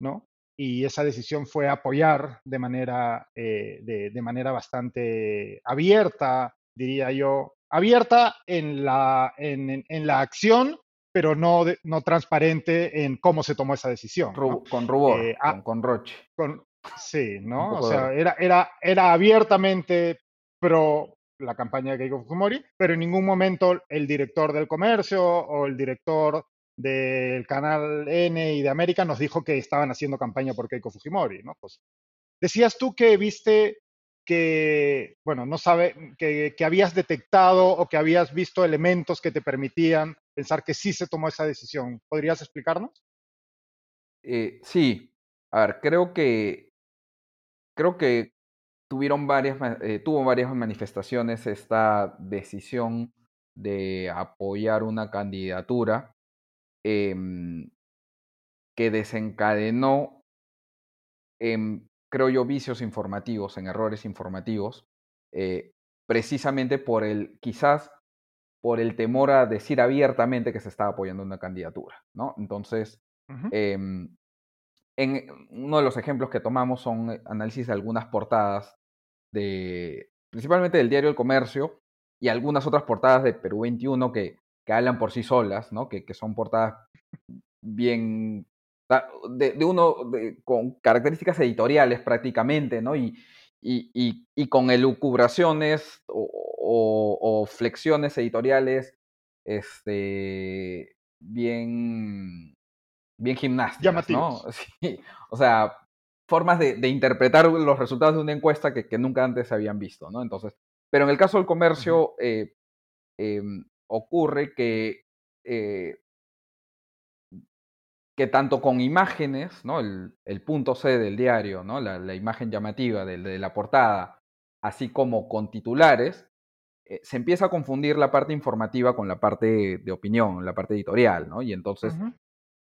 ¿no? Y esa decisión fue apoyar de manera, eh, de, manera bastante abierta, diría yo, abierta en la, en, la acción, pero no, no transparente en cómo se tomó esa decisión. Con rubor, eh, con, roche. sí, ¿no? O sea, era, era, era abiertamente pro la campaña de Keiko Fujimori, pero en ningún momento el director del comercio o el director del canal N y de América nos dijo que estaban haciendo campaña por Keiko Fujimori, ¿no? Pues decías tú que viste que, bueno, no sabe, que, habías detectado o que habías visto elementos que te permitían pensar que sí se tomó esa decisión. ¿Podrías explicarnos? Eh, sí. A ver, creo que creo que tuvieron varias, eh, tuvo varias manifestaciones esta decisión de apoyar una candidatura Em, que desencadenó, en, creo yo, vicios informativos, en errores informativos, eh, precisamente por el, quizás por el temor a decir abiertamente que se estaba apoyando una candidatura, ¿no? Entonces, em, en uno de los ejemplos que tomamos son eh, análisis de algunas portadas de, principalmente del diario El Comercio y algunas otras portadas de Perú 21 que que hablan por sí solas, ¿no? Que, que son portadas bien de, de uno con características editoriales prácticamente, ¿no? Y, y, y, con elucubraciones o, o, flexiones editoriales este, bien, bien gimnásticas, ¿no? Sí, o sea, formas de, de, interpretar los resultados de una encuesta que, que, nunca antes se habían visto, ¿no? Entonces, pero en el caso del comercio, eh, em, ocurre que, eh, que tanto con imágenes, ¿no? el, punto C del diario, ¿no? la, imagen llamativa de, de, la portada, así como con titulares, eh, se empieza a confundir la parte informativa con la parte de opinión, la parte editorial, ¿no? Y entonces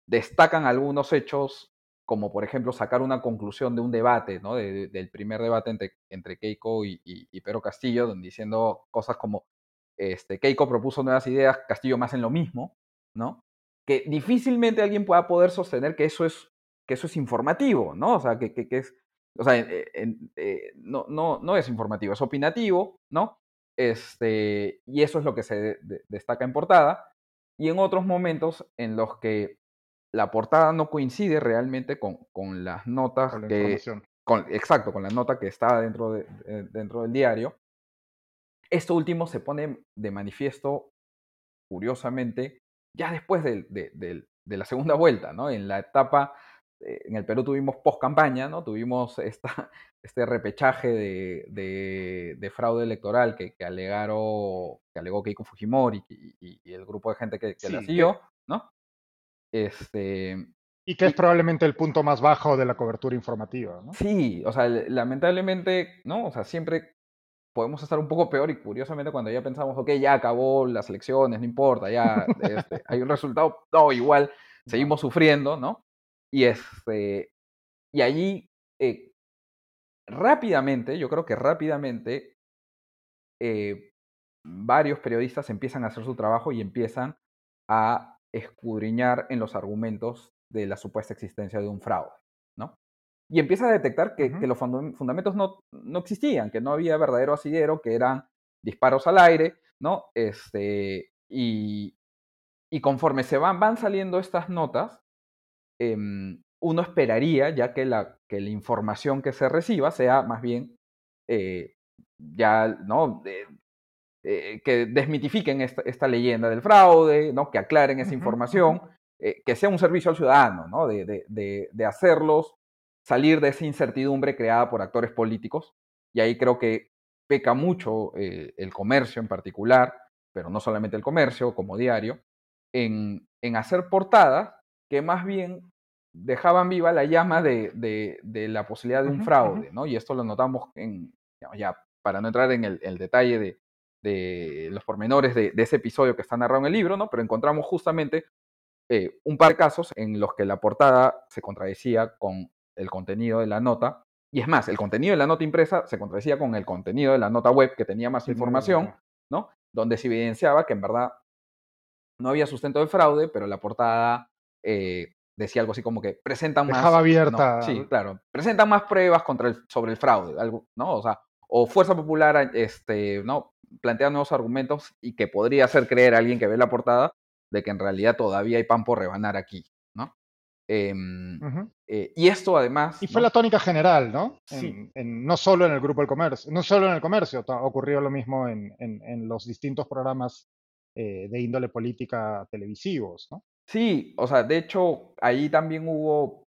destacan algunos hechos, como por ejemplo sacar una conclusión de un debate, ¿no? del primer debate entre, entre Keiko y, y, Pedro Castillo, donde diciendo cosas como este, Keiko propuso nuevas ideas, Castillo más en lo mismo, ¿no? Que difícilmente alguien pueda poder sostener que eso es, que eso es informativo, ¿no? O sea, que, que, es, o sea, eh, no, no, no es informativo, es opinativo, ¿no? Este, y eso es lo que se destaca en portada. Y en otros momentos en los que la portada no coincide realmente con, con las notas con la que... Con, exacto, con la nota que está dentro, de, dentro del diario. Esto último se pone de manifiesto, curiosamente, ya después de, de, de la segunda vuelta, ¿no? En la etapa eh, en el Perú tuvimos post campaña, ¿no? Tuvimos esta, este repechaje de, de, fraude electoral que, que, alegaron, que alegó Keiko Fujimori y, y, el grupo de gente que, que la siguió, ¿no? Este, y que es probablemente el punto más bajo de la cobertura informativa, ¿no? Sí, o sea, lamentablemente, ¿no? O sea, siempre podemos estar un poco peor y curiosamente cuando ya pensamos, ok, ya acabó las elecciones, no importa, ya este, hay un resultado, no, igual seguimos sufriendo, ¿no? Y, este, y allí, eh, rápidamente, yo creo que rápidamente, eh, varios periodistas empiezan a hacer su trabajo y empiezan a escudriñar en los argumentos de la supuesta existencia de un fraude. Y empieza a detectar que, que los fundamentos no, no, existían, que no había verdadero asidero, que eran disparos al aire, ¿no? Este, y, y conforme se van, van saliendo estas notas, Em, uno esperaría ya que la, que la información que se reciba sea más bien eh, ya, ¿no? Eh, que desmitifiquen esta, leyenda del fraude, ¿no? Que aclaren esa información, eh, que sea un servicio al ciudadano, ¿no? De, de, de, hacerlos salir de esa incertidumbre creada por actores políticos. Y ahí creo que peca mucho el comercio en particular, pero no solamente el comercio, como diario, en, en hacer portadas que más bien dejaban viva la llama de, de, la posibilidad de un fraude, ¿no? Y esto lo notamos en, ya, para no entrar en el, detalle de, de, los pormenores de, ese episodio que está narrado en el libro, ¿no? Pero encontramos justamente eh, un par de casos en los que la portada se contradecía con el contenido de la nota. Y es más, el contenido de la nota impresa se contradecía con el contenido de la nota web que tenía más información, ¿no? Donde se evidenciaba que en verdad no había sustento de fraude, pero la portada eh, decía algo así como que presentan más. Dejaba abierta. sí, claro. Presentan más pruebas contra el, sobre el fraude, algo, ¿no? O sea, o Fuerza Popular, este, ¿no? Plantea nuevos argumentos y que podría hacer creer a alguien que ve la portada de que en realidad todavía hay pan por rebanar aquí, ¿no? Em, eh, y esto además. Y fue la tónica general, ¿no? Sí. En, no solo en el grupo del comercio, no solo en el comercio, ocurrió lo mismo en, en los distintos programas eh, de índole política televisivos, ¿no? Sí, o sea, de hecho, ahí también hubo,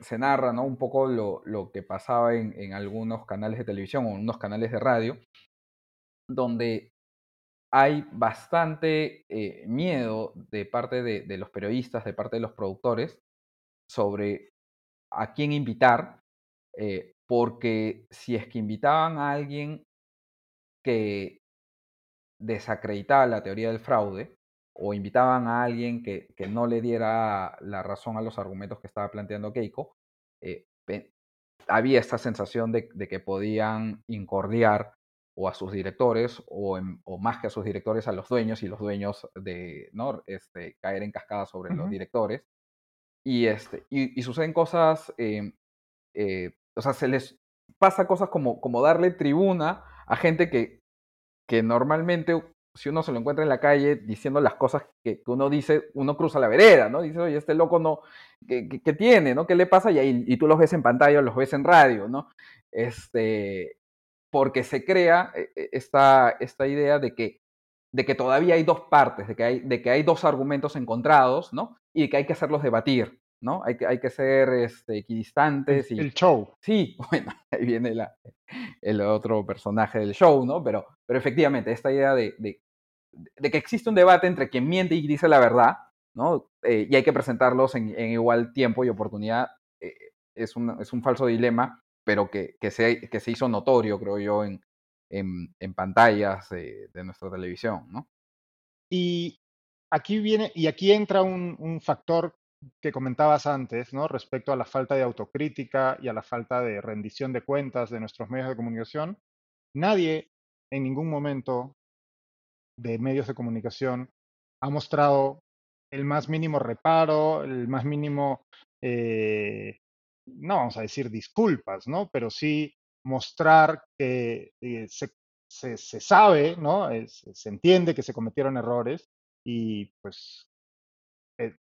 se narra, ¿no? Un poco lo, lo que pasaba en, en, algunos canales de televisión o en unos canales de radio, donde hay bastante eh, miedo de parte de, de, los periodistas, de parte de los productores, sobre a quién invitar, eh, porque si es que invitaban a alguien que desacreditaba la teoría del fraude o invitaban a alguien que, que no le diera la razón a los argumentos que estaba planteando Keiko, eh, había esta sensación de, de, que podían incordiar o a sus directores o, o, más que a sus directores a los dueños y los dueños de ¿no? este, caer en cascada sobre los directores. Y, este, y, suceden cosas, eh, eh, o sea, se les pasa cosas como, como darle tribuna a gente que, que normalmente si uno se lo encuentra en la calle diciendo las cosas que, uno dice, uno cruza la vereda, ¿no? Dice, oye, este loco no, ¿qué, qué, tiene, no? ¿Qué le pasa? Y, ahí, y tú los ves en pantalla los ves en radio, ¿no? Este, porque se crea eh, eh, esta, esta idea de que, de que todavía hay dos partes, de que hay, de que hay dos argumentos encontrados, ¿no? Y que hay que hacerlos debatir, ¿no? Hay que, hay que ser este, equidistantes. Y, el show. Sí, bueno, ahí viene la, el otro personaje del show, ¿no? Pero, pero efectivamente, esta idea de, de, de, que existe un debate entre quien miente y dice la verdad, ¿no? Eh, y hay que presentarlos en, en igual tiempo y oportunidad, eh, es, un, es un falso dilema, pero que, que, se, que se hizo notorio, creo yo, en, en, en pantallas de, de nuestra televisión, ¿no? Y aquí viene, y aquí entra un, un factor que comentabas antes, ¿no? Respecto a la falta de autocrítica y a la falta de rendición de cuentas de nuestros medios de comunicación, nadie en ningún momento de medios de comunicación ha mostrado el más mínimo reparo, el más mínimo, eh, no vamos a decir disculpas, ¿no? Pero sí mostrar que eh, se, sabe, ¿no? se entiende que se cometieron errores y pues eh,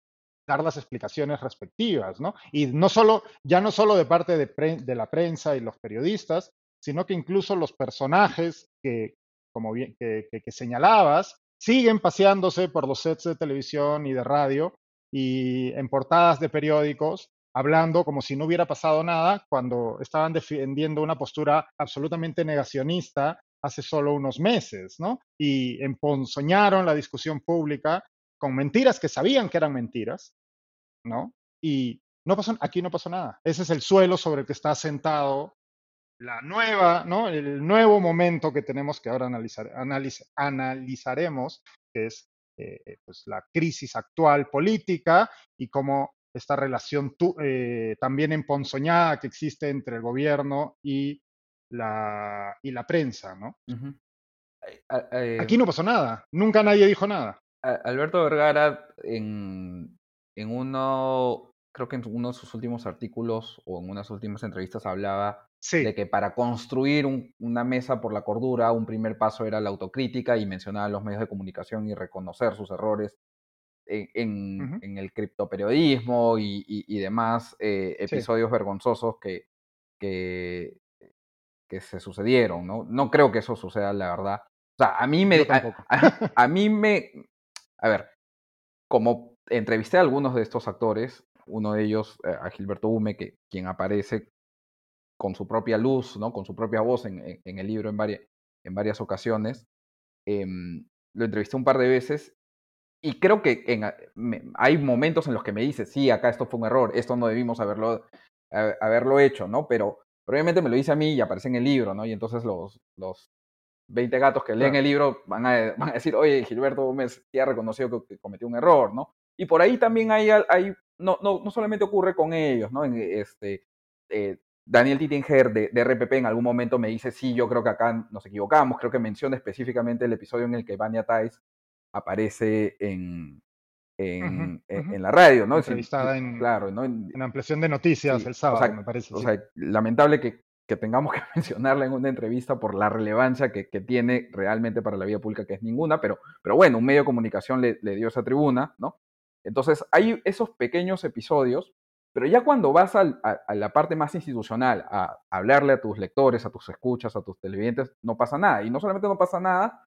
dar las explicaciones respectivas, ¿no? Y no solo, ya no solo de parte de, la prensa y los periodistas, sino que incluso los personajes que, como bien, que, señalabas, siguen paseándose por los sets de televisión y de radio y en portadas de periódicos hablando como si no hubiera pasado nada cuando estaban defendiendo una postura absolutamente negacionista hace solo unos meses, ¿no? Y emponzoñaron la discusión pública con mentiras que sabían que eran mentiras, ¿no? Y no pasó, aquí no pasó nada. Ese es el suelo sobre el que está sentado la nueva, ¿no? El nuevo momento que tenemos que ahora analizar, analizaremos, que es eh, pues la crisis actual política y cómo esta relación eh, también emponzoñada que existe entre el gobierno y la, y la prensa, ¿no? Aquí no pasó nada, nunca nadie dijo nada. Alberto Vergara en, en uno, creo que en uno de sus últimos artículos o en unas últimas entrevistas hablaba de que para construir una mesa por la cordura, un primer paso era la autocrítica y mencionaba los medios de comunicación y reconocer sus errores en, el criptoperiodismo y, y, demás eh, episodios vergonzosos que, que, que, se sucedieron, ¿no? No creo que eso suceda, la verdad. O sea, a mí me... A, mí me... A ver, como entrevisté a algunos de estos actores, uno de ellos, eh, a Gilberto Hume, que, quien aparece con su propia luz, ¿no? con su propia voz en, en el libro en varias, en varias ocasiones. Em, lo entrevisté un par de veces y creo que en, hay momentos en los que me dice, sí, acá esto fue un error, esto no debimos haberlo, haberlo hecho, ¿no? Pero probablemente me lo dice a mí y aparece en el libro, ¿no? Y entonces los, los 20 gatos que leen el libro van a, van a, decir, oye, Gilberto Gómez ya ha reconocido que, cometió un error, ¿no? Y por ahí también hay, hay no, no, no solamente ocurre con ellos, ¿no? En, este, eh, Daniel Tittinger de, de, RPP en algún momento me dice, sí, yo creo que acá nos equivocamos, creo que menciona específicamente el episodio en el que Vania Tais aparece en, en, en, la radio, ¿no? Entrevistada en, claro, ¿no? en, ampliación de noticias el sábado, me parece. O sea, lamentable que, que, tengamos que mencionarla en una entrevista por la relevancia que, que, tiene realmente para la vida pública, que es ninguna, pero, pero bueno, un medio de comunicación le, le dio esa tribuna, ¿no? Entonces, hay esos pequeños episodios pero ya cuando vas a, la parte más institucional, a, hablarle a tus lectores, a tus escuchas, a tus televidentes, no pasa nada. Y no solamente no pasa nada,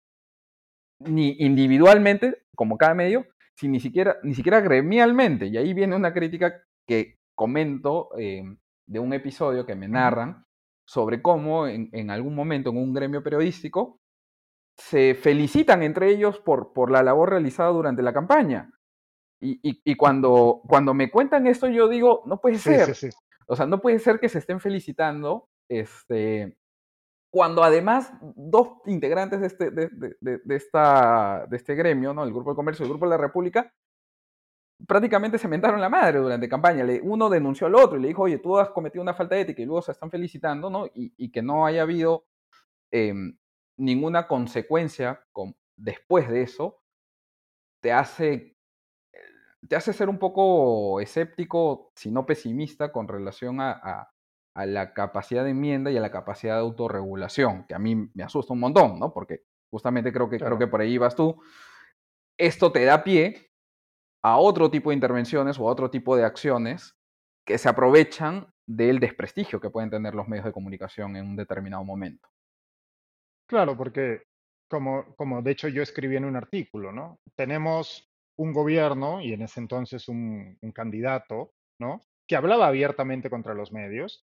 ni individualmente, como cada medio, sino ni siquiera, ni siquiera gremialmente. Y ahí viene una crítica que comento eh, de un episodio que me narran sobre cómo en, en, algún momento en un gremio periodístico se felicitan entre ellos por, por la labor realizada durante la campaña. Y, y, cuando, cuando me cuentan esto, yo digo, no puede ser. O sea, no puede ser que se estén felicitando, este, cuando además dos integrantes de este, de, de, de, esta, de este gremio, ¿no? el Grupo de Comercio y el Grupo de la República, prácticamente se mentaron la madre durante campaña. uno denunció al otro y le dijo, oye, tú has cometido una falta de ética y luego se están felicitando, ¿no? Y, y que no haya habido em, ninguna consecuencia con, después de eso, te hace te hace ser un poco escéptico, si no pesimista, con relación a, la capacidad de enmienda y a la capacidad de autorregulación, que a mí me asusta un montón, ¿no? Porque justamente creo que, creo que por ahí vas tú. Esto te da pie a otro tipo de intervenciones o a otro tipo de acciones que se aprovechan del desprestigio que pueden tener los medios de comunicación en un determinado momento. Claro, porque como, como de hecho yo escribí en un artículo, ¿no? Tenemos un gobierno y en ese entonces un, candidato, ¿no? Que hablaba abiertamente contra los medios,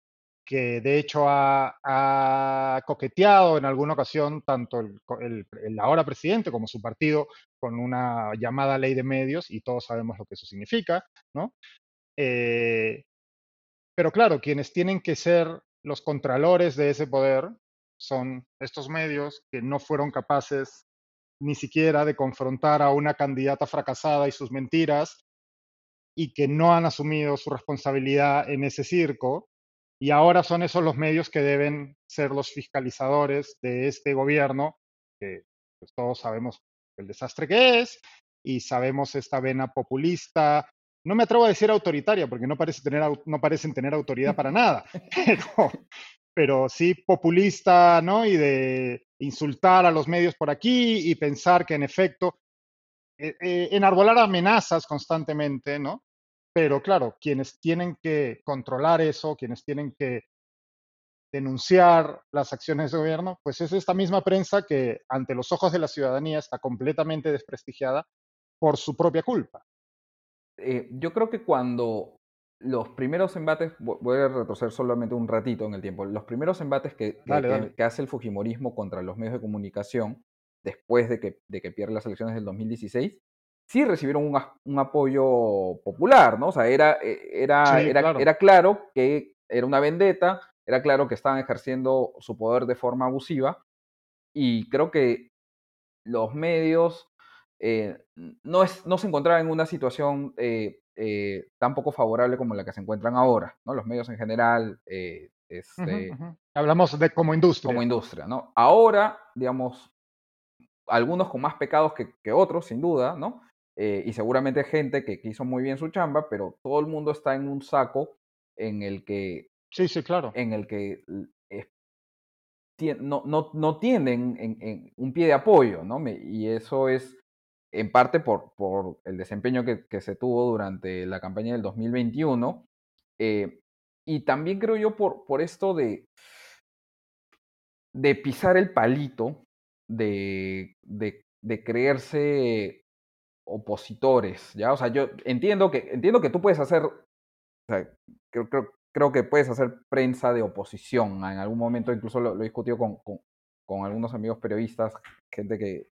que de hecho ha, coqueteado en alguna ocasión tanto el, ahora presidente como su partido con una llamada ley de medios y todos sabemos lo que eso significa, ¿no? Eh, pero claro, quienes tienen que ser los contralores de ese poder son estos medios que no fueron capaces ni siquiera de confrontar a una candidata fracasada y sus mentiras y que no han asumido su responsabilidad en ese circo. Y ahora son esos los medios que deben ser los fiscalizadores de este gobierno, que pues, todos sabemos el desastre que es y sabemos esta vena populista. No me atrevo a decir autoritaria, porque no, parece tener, no parecen tener autoridad para nada, pero, pero sí populista, ¿no? Y de insultar a los medios por aquí y pensar que en efecto, eh, eh, enarbolar amenazas constantemente, ¿no? Pero claro, quienes tienen que controlar eso, quienes tienen que denunciar las acciones de gobierno, pues es esta misma prensa que ante los ojos de la ciudadanía está completamente desprestigiada por su propia culpa. Eh, yo creo que cuando los primeros embates, voy a retroceder solamente un ratito en el tiempo, los primeros embates que, que, hace el Fujimorismo contra los medios de comunicación después de que, de que pierde las elecciones del 2016, sí recibieron un, un apoyo popular, ¿no? O sea, era, e, era, era, claro. era claro que era una vendetta, era claro que estaban ejerciendo su poder de forma abusiva y creo que los medios eh, no, es, no se encontraban en una situación eh, eh, tan poco favorable como la que se encuentran ahora, ¿no? Los medios en general. Eh, este, Hablamos de como industria. Como industria, ¿no? Ahora, digamos, algunos con más pecados que, que otros, sin duda, ¿no? Eh, y seguramente gente que, hizo muy bien su chamba, pero todo el mundo está en un saco en el que. Sí, sí, claro. En el que no, no, no tienen en, un pie de apoyo, ¿no? y eso es en parte por, por el desempeño que, se tuvo durante la campaña del 2021. Eh, y también creo yo por, por esto de, de pisar el palito, de, de, creerse opositores, ¿ya? O sea, yo entiendo que, entiendo que tú puedes hacer, o sea, creo, creo, creo, que puedes hacer prensa de oposición. En algún momento incluso lo, he discutido con, con, algunos amigos periodistas, gente que,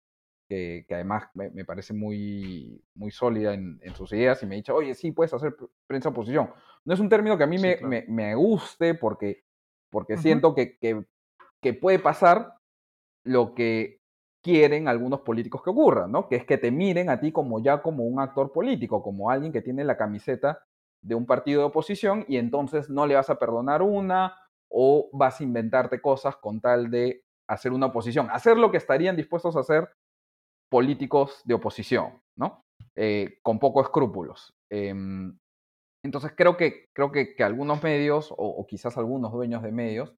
que, además me, parece muy, muy sólida en, sus ideas y me ha dicho, oye, sí, puedes hacer prensa oposición. No es un término que a mí me, me, guste porque, porque siento que, que, que, puede pasar lo que quieren algunos políticos que ocurra, ¿no? Que es que te miren a ti como ya como un actor político, como alguien que tiene la camiseta de un partido de oposición y entonces no le vas a perdonar una o vas a inventarte cosas con tal de hacer una oposición, hacer lo que estarían dispuestos a hacer políticos de oposición, ¿no? Eh, con pocos escrúpulos. Em, entonces creo que, creo que, algunos medios, o, quizás algunos dueños de medios,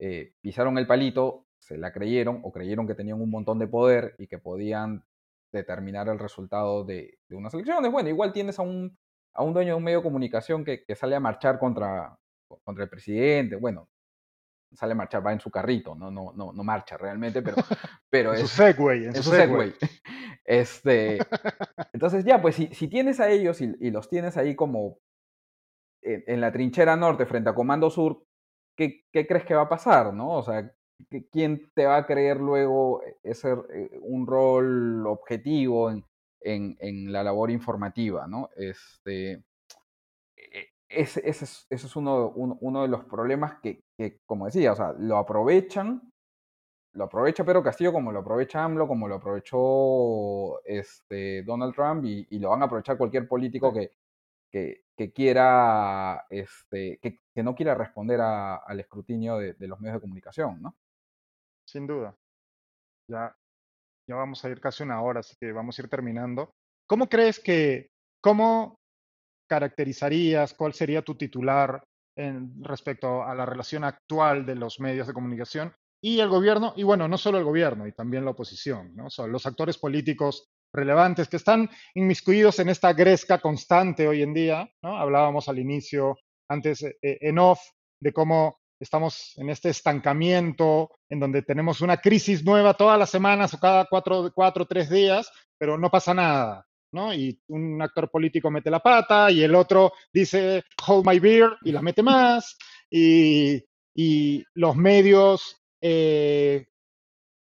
eh, pisaron el palito, se la creyeron o creyeron que tenían un montón de poder y que podían determinar el resultado de, unas elecciones. Bueno, igual tienes a un, a un dueño de un medio de comunicación que, que sale a marchar contra, contra el presidente. Bueno, sale a marchar, va en su carrito, no, no, no, no marcha realmente, pero, pero es, su Segway, en su Segway. Este, entonces ya, pues si, si tienes a ellos y, los tienes ahí como en, la trinchera norte frente a Comando Sur, ¿qué, ¿qué, crees que va a pasar, no? O sea, ¿quién te va a creer luego ese, eh, un rol objetivo en, en, en la labor informativa, no? Este, ese, ese, es, ese es uno, uno, de los problemas que, que, como decía, o sea, lo aprovechan, lo aprovecha Pedro Castillo como lo aprovecha AMLO, como lo aprovechó este, Donald Trump y, y lo van a aprovechar cualquier político que, que, que quiera, este, que, que, no quiera responder a, al escrutinio de, de, los medios de comunicación, ¿no? Sin duda. Ya, ya vamos a ir casi una hora, así que vamos a ir terminando. ¿Cómo crees que, cómo caracterizarías? ¿Cuál sería tu titular en, respecto a la relación actual de los medios de comunicación y el gobierno? Y bueno, no solo el gobierno, y también la oposición, ¿no? los actores políticos relevantes que están inmiscuidos en esta gresca constante hoy en día. ¿no? Hablábamos al inicio, antes eh, en off, de cómo estamos en este estancamiento, en donde tenemos una crisis nueva todas las semanas o cada cuatro, cuatro tres días, pero no pasa nada. ¿no? Y un actor político mete la pata y el otro dice, hold my beer, y la mete más. Y, los medios, eh,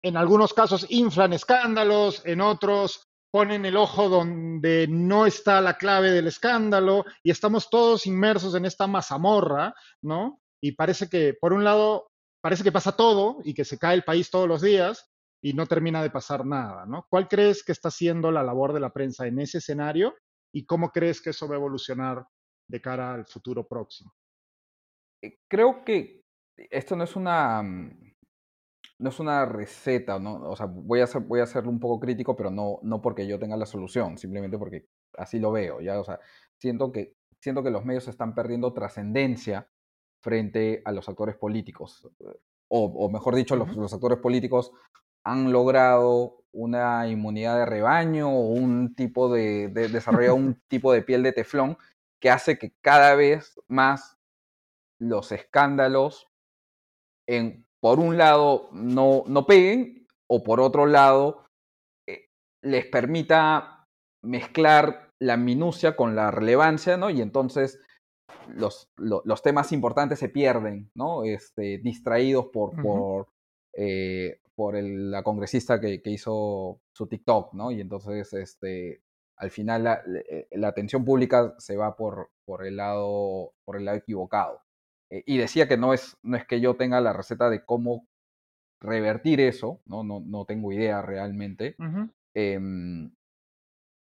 en algunos casos, inflan escándalos, en otros ponen el ojo donde no está la clave del escándalo y estamos todos inmersos en esta mazamorra, ¿no? Y parece que, por un lado, parece que pasa todo y que se cae el país todos los días, y no termina de pasar nada, ¿no? ¿Cuál crees que está siendo la labor de la prensa en ese escenario y cómo crees que eso va a evolucionar de cara al futuro próximo? Eh, creo que esto no es una mm, no es una receta, ¿no? O sea, voy a, ser, voy a un poco crítico, pero no, no porque yo tenga la solución, simplemente porque así lo veo, ¿ya? O sea, siento que, siento que los medios están perdiendo trascendencia frente a los actores políticos. O, mejor dicho, los, actores políticos han logrado una inmunidad de rebaño o un tipo de, de un tipo de piel de teflón que hace que cada vez más los escándalos en por un lado no, no peguen o por otro lado eh, les permita mezclar la minucia con la relevancia, ¿no? Y entonces los, los temas importantes se pierden, ¿no? Este, distraídos por, por, eh, por el, la congresista que, que, hizo su TikTok, ¿no? Y entonces, este, al final la, eh, la, atención pública se va por, por, el, lado, por el lado equivocado. Eh, y decía que no es, no es que yo tenga la receta de cómo revertir eso, no, no, no tengo idea realmente. Em,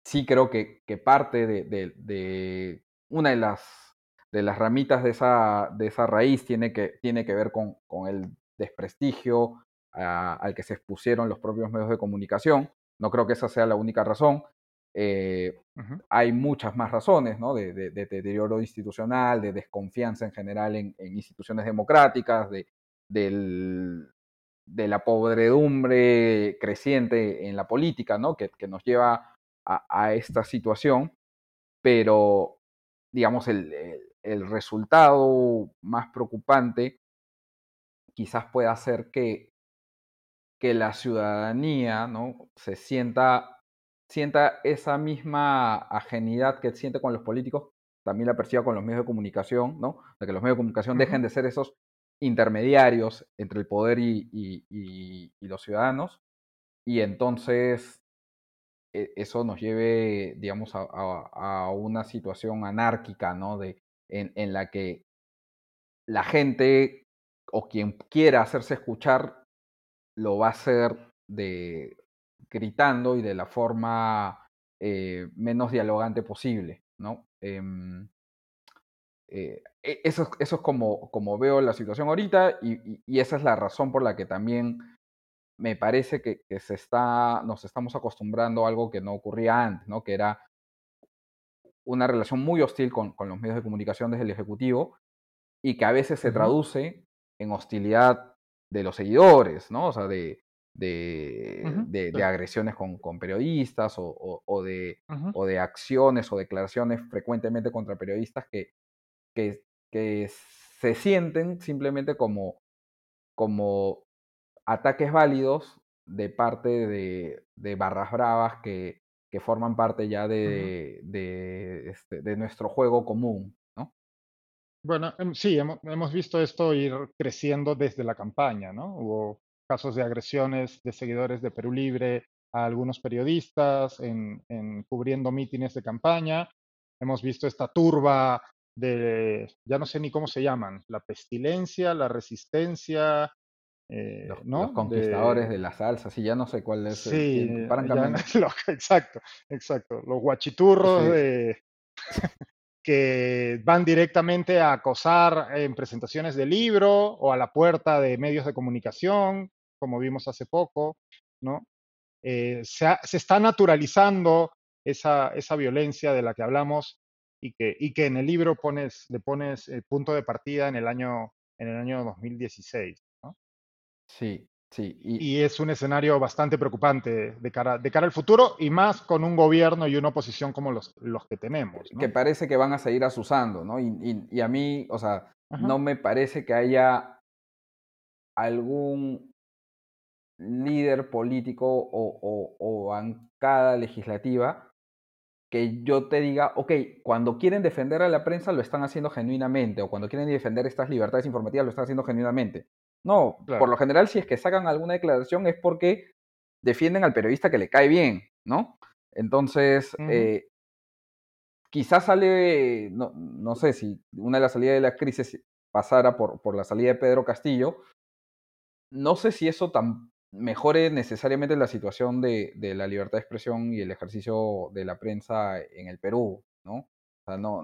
sí creo que, que parte de, de, una de las, de las ramitas de esa, de esa raíz tiene que, tiene que ver con, con el desprestigio al que se expusieron los propios medios de comunicación. No creo que esa sea la única razón. Eh, hay muchas más razones, ¿no? De, deterioro institucional, de desconfianza en general en, instituciones democráticas, de, de la podredumbre creciente en la política, ¿no? Que, nos lleva a, esta situación, pero, digamos, el, el, resultado más preocupante quizás pueda ser que, que la ciudadanía ¿no? se sienta sienta esa misma ajenidad que siente con los políticos, también la perciba con los medios de comunicación, ¿no? Sea, que los medios de comunicación dejen de ser esos intermediarios entre el poder y, los ciudadanos, y entonces e, eso nos lleve, digamos, a, una situación anárquica, ¿no? De, en, la que la gente o quien quiera hacerse escuchar lo va a hacer de, gritando y de la forma eh, menos dialogante posible, ¿no? Em, eh, e, eso, eso, es como, como veo la situación ahorita y, esa es la razón por la que también me parece que, se está, nos estamos acostumbrando a algo que no ocurría antes, ¿no? que era una relación muy hostil con, con los medios de comunicación desde el Ejecutivo y que a veces se traduce en hostilidad de los seguidores, ¿no? O sea, de, de, de, agresiones con, con periodistas o, o, de, o de acciones o declaraciones frecuentemente contra periodistas que, que, que se sienten simplemente como, como ataques válidos de parte de, de barras bravas que, que, forman parte ya de, de, este, de, nuestro juego común. ¿no? Bueno, em, sí, hemos, visto esto ir creciendo desde la campaña, ¿no? Hubo casos de agresiones de seguidores de Perú Libre a algunos periodistas en, cubriendo mítines de campaña. Hemos visto esta turba de, ya no sé ni cómo se llaman, la pestilencia, la resistencia, eh, los, ¿no? los, conquistadores de, la salsa, sí, ya no sé cuál es. Sí, exacto, exacto. Los guachiturros de, que van directamente a acosar en presentaciones de libro o a la puerta de medios de comunicación, como vimos hace poco, ¿no? Eh, se, está naturalizando esa, esa, violencia de la que hablamos y que, y que en el libro pones, le pones el punto de partida en el año, en el año 2016. Sí, Sí, y, es un escenario bastante preocupante de cara, de cara al futuro y más con un gobierno y una oposición como los, los que tenemos. Que parece que van a seguir asusando, ¿no? Y, y, a mí, o sea, no me parece que haya algún líder político o, o, o bancada legislativa que yo te diga, ok, cuando quieren defender a la prensa lo están haciendo genuinamente, o cuando quieren defender estas libertades informativas lo están haciendo genuinamente. No, por lo general, si es que sacan alguna declaración es porque defienden al periodista que le cae bien, ¿no? Entonces, eh, quizás sale, no, no, sé si una de las salidas de la crisis pasara por, por la salida de Pedro Castillo, no sé si eso mejore necesariamente la situación de, la libertad de expresión y el ejercicio de la prensa en el Perú, ¿no? O sea, no,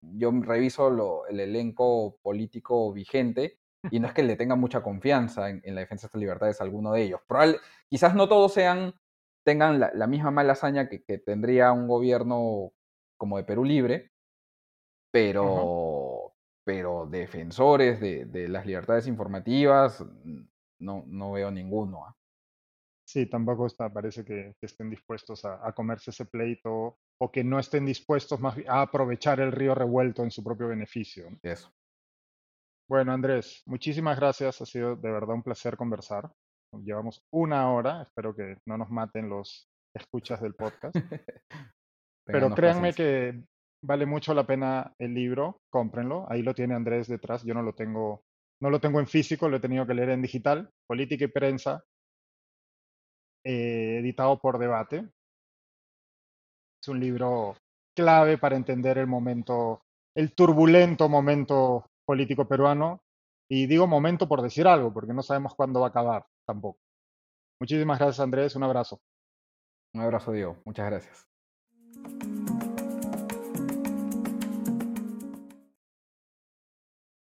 yo reviso el elenco político vigente y no es que le tenga mucha confianza en, la defensa de estas libertades a alguno de ellos. quizás no todos sean, tengan la, misma mala hazaña que, tendría un gobierno como de Perú Libre, pero, pero defensores de, las libertades informativas no, no veo ninguno. ¿ah? Sí, tampoco está, parece que, estén dispuestos a, comerse ese pleito o que no estén dispuestos más a aprovechar el río revuelto en su propio beneficio. Eso. Bueno, Andrés, muchísimas gracias. Ha sido de verdad un placer conversar. Llevamos una hora. Espero que no nos maten los escuchas del podcast. Pero créanme que vale mucho la pena el libro. Cómprenlo. Ahí lo tiene Andrés detrás. Yo no lo tengo, no lo tengo en físico, lo he tenido que leer en digital. Política y prensa, eh, editado por Debate. Es un libro clave para entender el momento, el turbulento momento político peruano. Y digo momento por decir algo, porque no sabemos cuándo va a acabar tampoco. Muchísimas gracias, Andrés. Un abrazo. Un abrazo, Diego. Muchas gracias.